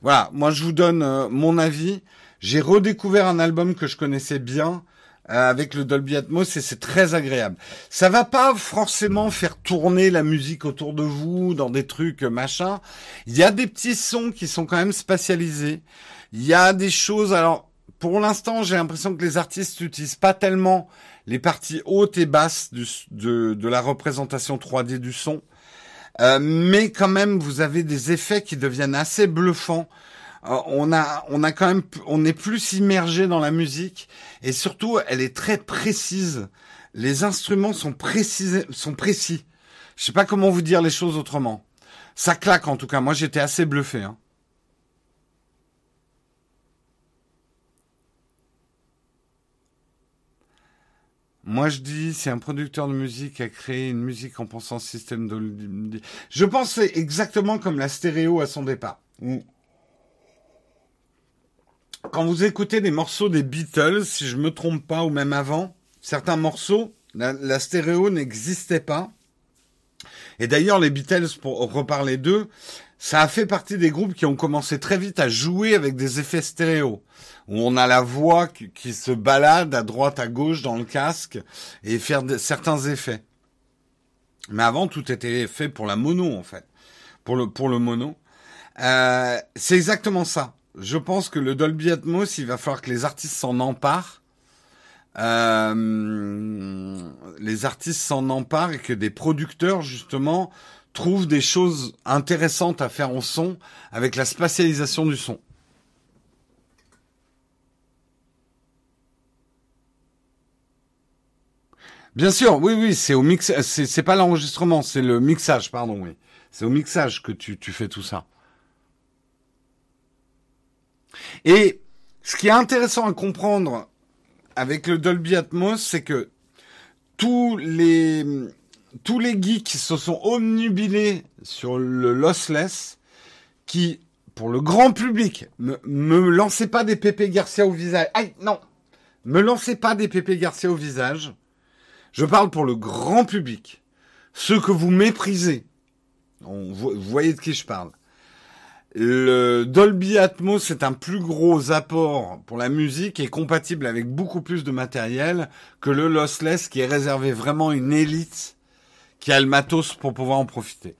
Voilà, moi je vous donne euh, mon avis. J'ai redécouvert un album que je connaissais bien avec le Dolby Atmos et c'est très agréable. Ça va pas forcément faire tourner la musique autour de vous dans des trucs euh, machin. Il y a des petits sons qui sont quand même spatialisés. Il y a des choses. Alors pour l'instant, j'ai l'impression que les artistes n'utilisent pas tellement les parties hautes et basses de, de, la représentation 3D du son. Euh, mais quand même, vous avez des effets qui deviennent assez bluffants euh, on a, on a quand même, on est plus immergé dans la musique et surtout, elle est très précise. Les instruments sont précis, sont précis. Je sais pas comment vous dire les choses autrement. Ça claque en tout cas. Moi, j'étais assez bluffé. Hein. Moi, je dis, si un producteur de musique a créé une musique en pensant système de... Je pense exactement comme la stéréo à son départ quand vous écoutez des morceaux des Beatles, si je me trompe pas, ou même avant, certains morceaux, la, stéréo n'existait pas. Et d'ailleurs, les Beatles, pour reparler d'eux, ça a fait partie des groupes qui ont commencé très vite à jouer avec des effets stéréo, où on a la voix qui, se balade à droite, à gauche dans le casque et faire certains effets. Mais avant, tout était fait pour la mono, en fait, pour le pour mono. Euh, c'est exactement ça je pense que le Dolby Atmos, il va falloir que les artistes s'en emparent. Euh, les artistes s'en emparent et que des producteurs, justement, trouvent des choses intéressantes à faire en son avec la spatialisation du son. Bien sûr, oui, oui, c'est au mix, c'est pas l'enregistrement, c'est le mixage, pardon, oui. C'est au mixage que tu, tu fais tout ça. Et ce qui est intéressant à comprendre avec le Dolby Atmos, c'est que tous les tous les geeks se sont omnubilés sur le lossless, qui pour le grand public, me, me lancez pas des Pépé Garcia au visage. Aïe, non, me lancez pas des Pépé Garcia au visage. Je parle pour le grand public, ceux que vous méprisez. vous voyez de qui je parle. Le Dolby Atmos est un plus gros apport pour la musique et compatible avec beaucoup plus de matériel que le lossless qui est réservé vraiment à une élite qui a le matos pour pouvoir en profiter.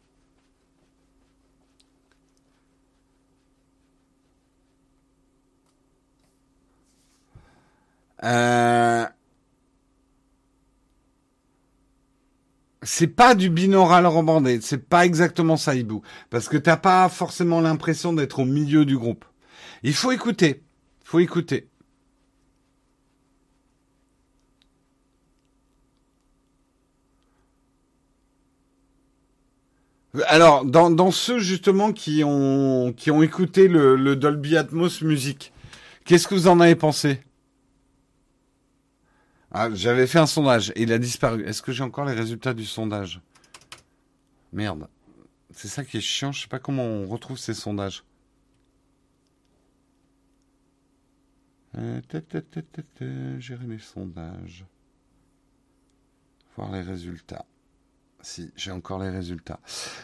Euh, c'est pas du binaural rebandé, c'est pas exactement ça, Hibou, parce que t'as pas forcément l'impression d'être au milieu du groupe. Il faut écouter, faut écouter. Alors, dans, ceux justement qui ont qui ont écouté le, le Dolby Atmos musique, qu'est-ce que vous en avez pensé? Ah, j'avais fait un sondage et il a disparu. Est-ce que j'ai encore les résultats du sondage? Merde. C'est ça qui est chiant, je sais pas comment on retrouve ces sondages. Euh, gérer les sondages. Voir les résultats. Si, j'ai encore les résultats.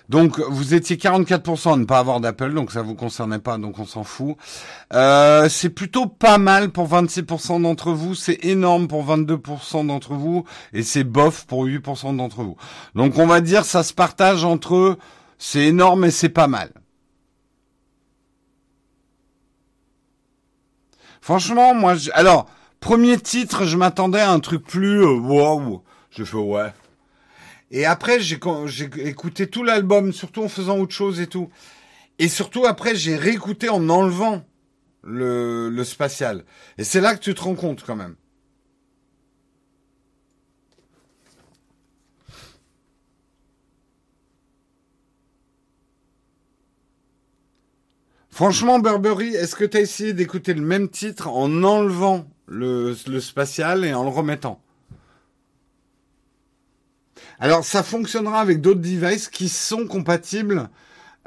Donc, vous étiez 44% à ne pas avoir d'Apple, donc ça vous concernait pas, donc on s'en fout. Euh, c'est plutôt pas mal pour 26% d'entre vous, c'est énorme pour 22% d'entre vous, et c'est bof pour 8% d'entre vous. Donc, on va dire, ça se partage entre c'est énorme et c'est pas mal. Franchement, moi, alors, premier titre, je m'attendais à un truc plus euh, wow. Je fais ouais. Et après, j'ai écouté tout l'album, surtout en faisant autre chose et tout. Et surtout, après, j'ai réécouté en enlevant le, spatial. Et c'est là que tu te rends compte quand même. Franchement, Burberry, est-ce que tu as essayé d'écouter le même titre en enlevant le, le spatial et en le remettant? Alors, ça fonctionnera avec d'autres devices qui sont compatibles.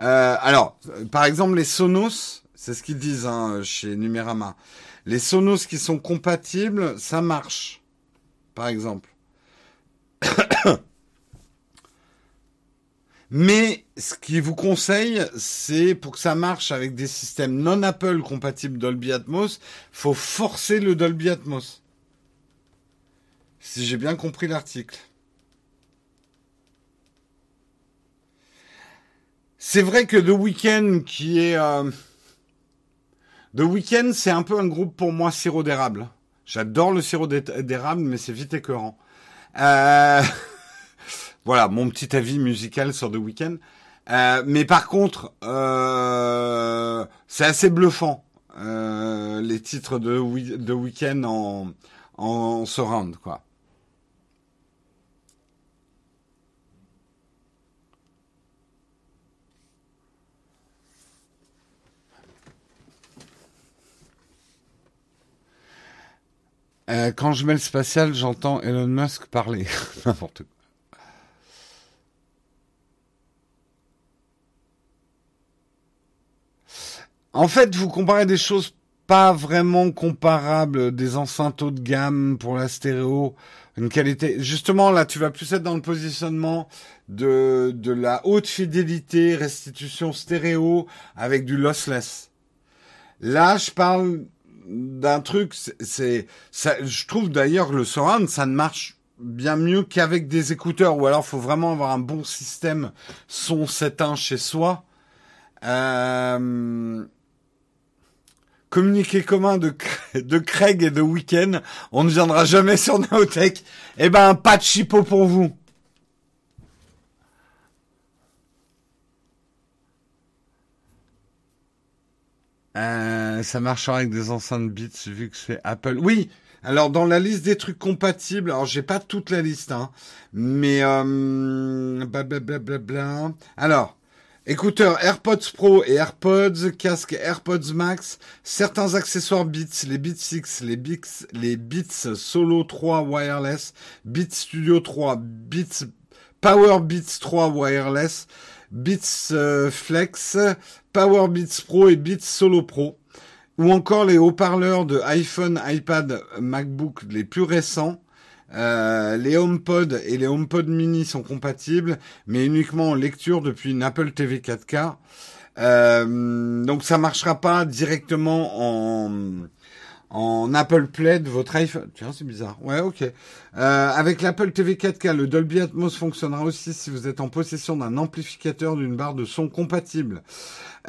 Euh, alors, par exemple, les Sonos, c'est ce qu'ils disent hein, chez Numérama. Les Sonos qui sont compatibles, ça marche. Par exemple. Mais ce qu'ils vous conseille, c'est pour que ça marche avec des systèmes non Apple compatibles Dolby Atmos, faut forcer le Dolby Atmos. Si j'ai bien compris l'article. C'est vrai que The Weeknd, qui est... Euh... The Weeknd, c'est un peu un groupe pour moi sirop d'érable. J'adore le sirop d'érable, mais c'est vite écœurant. Euh... voilà, mon petit avis musical sur The Weeknd. Euh, mais par contre, euh, c'est assez bluffant euh, les titres de The Weeknd en, en surround, quoi. Euh, quand je mets le spatial, j'entends Elon Musk parler. N'importe quoi. En fait, vous comparez des choses pas vraiment comparables, des enceintes haut de gamme pour la stéréo, une qualité. Justement, là, tu vas plus être dans le positionnement de, de la haute fidélité, restitution stéréo avec du lossless. Là, je parle d'un truc, c'est, je trouve d'ailleurs le surround, ça ne marche bien mieux qu'avec des écouteurs, ou alors faut vraiment avoir un bon système son 7.1 chez soi. Euh, communiqué commun de, de Craig et de Weekend, on ne viendra jamais sur Naotech. Eh ben, pas de chipot pour vous. Euh, ça marchera avec des enceintes Beats vu que c'est Apple. Oui. Alors dans la liste des trucs compatibles, alors j'ai pas toute la liste, hein, mais euh, blablabla. Alors écouteurs AirPods Pro et AirPods, casque AirPods Max, certains accessoires Beats, les Beats 6, les Beats, les Beats Solo 3 wireless, Beats Studio 3, Beats Power Beats 3 wireless, Beats euh, Flex, Power Beats Pro et Beats Solo Pro, ou encore les haut-parleurs de iPhone, iPad, MacBook les plus récents. Euh, les HomePod et les HomePod Mini sont compatibles, mais uniquement en lecture depuis une Apple TV 4K. Euh, donc ça marchera pas directement en en Apple Play de votre iPhone. Tiens, c'est bizarre. Ouais, ok. Euh, avec l'Apple TV 4K, le Dolby Atmos fonctionnera aussi si vous êtes en possession d'un amplificateur d'une barre de son compatible.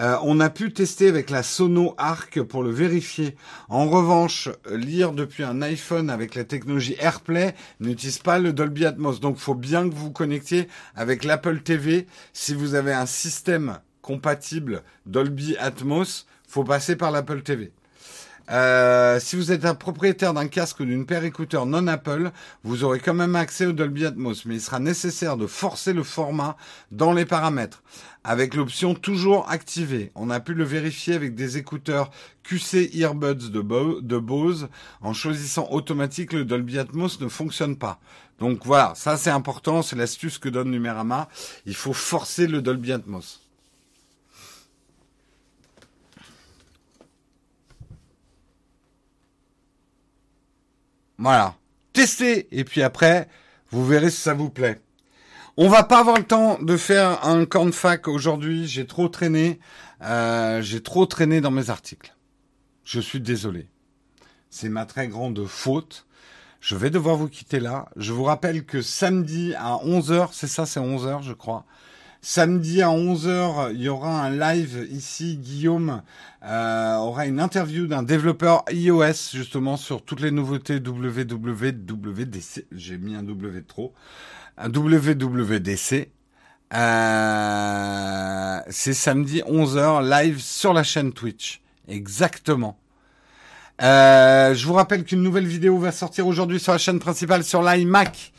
Euh, on a pu tester avec la Sono Arc pour le vérifier. En revanche, lire depuis un iPhone avec la technologie AirPlay n'utilise pas le Dolby Atmos. Donc, faut bien que vous vous connectiez avec l'Apple TV. Si vous avez un système compatible Dolby Atmos, faut passer par l'Apple TV. Euh, si vous êtes un propriétaire d'un casque ou d'une paire écouteurs non Apple, vous aurez quand même accès au Dolby Atmos, mais il sera nécessaire de forcer le format dans les paramètres, avec l'option toujours activée. On a pu le vérifier avec des écouteurs QC Earbuds de, Bose. En choisissant automatique, le Dolby Atmos ne fonctionne pas. Donc voilà, ça c'est important, c'est l'astuce que donne Numérama. Il faut forcer le Dolby Atmos. Voilà. Testez et puis après, vous verrez si ça vous plaît. On va pas avoir le temps de faire un camp de fac aujourd'hui. J'ai trop traîné. Euh, j'ai trop traîné dans mes articles. Je suis désolé. C'est ma très grande faute. Je vais devoir vous quitter là. Je vous rappelle que samedi à 11h, c'est ça, c'est 11h je crois. Samedi à 11h, il y aura un live ici. Guillaume euh, aura une interview d'un développeur iOS justement sur toutes les nouveautés WWDC. J'ai mis un W trop. Un WWDC. Euh, c'est samedi 11h live sur la chaîne Twitch. Exactement. Euh, je vous rappelle qu'une nouvelle vidéo va sortir aujourd'hui sur la chaîne principale sur l'iMac.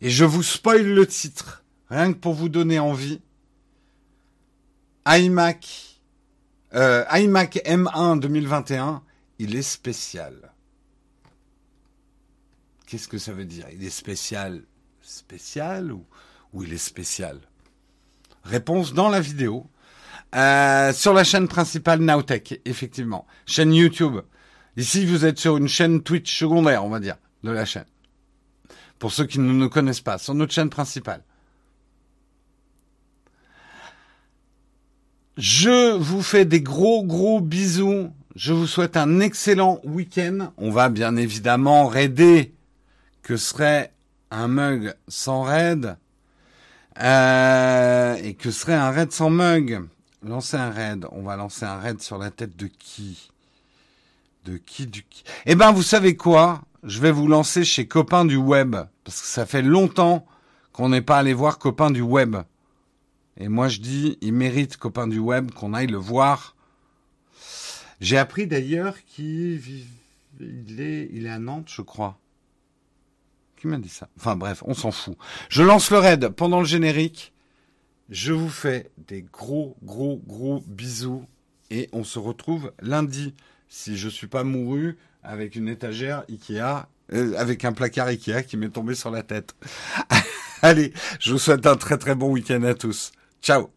Et je vous spoil le titre. Rien que pour vous donner envie. iMac, euh, iMac M1 2021, il est spécial. Qu'est-ce que ça veut dire? Il est spécial, spécial ou, il est spécial? Réponse dans la vidéo. Euh, sur la chaîne principale Nowtech, effectivement. Chaîne YouTube. Ici, vous êtes sur une chaîne Twitch secondaire, on va dire, de la chaîne. Pour ceux qui ne nous connaissent pas, sur notre chaîne principale. Je vous fais des gros gros bisous. Je vous souhaite un excellent week-end. On va bien évidemment raider que serait un mug sans raid? Euh, et que serait un raid sans mug? Lancer un raid. On va lancer un raid sur la tête de qui? De qui du qui? Eh ben, vous savez quoi? Je vais vous lancer chez Copain du Web parce que ça fait longtemps qu'on n'est pas allé voir Copain du Web. Et moi, je dis, il mérite, copain du web, qu'on aille le voir. J'ai appris d'ailleurs qu'il il est, il est à Nantes, je crois. Qui m'a dit ça? Enfin bref, on s'en fout. Je lance le raid pendant le générique. Je vous fais des gros, gros, gros bisous. Et on se retrouve lundi, si je suis pas mouru, avec une étagère Ikea, euh, avec un placard Ikea qui m'est tombé sur la tête. Allez, je vous souhaite un très très bon week-end à tous. Ciao.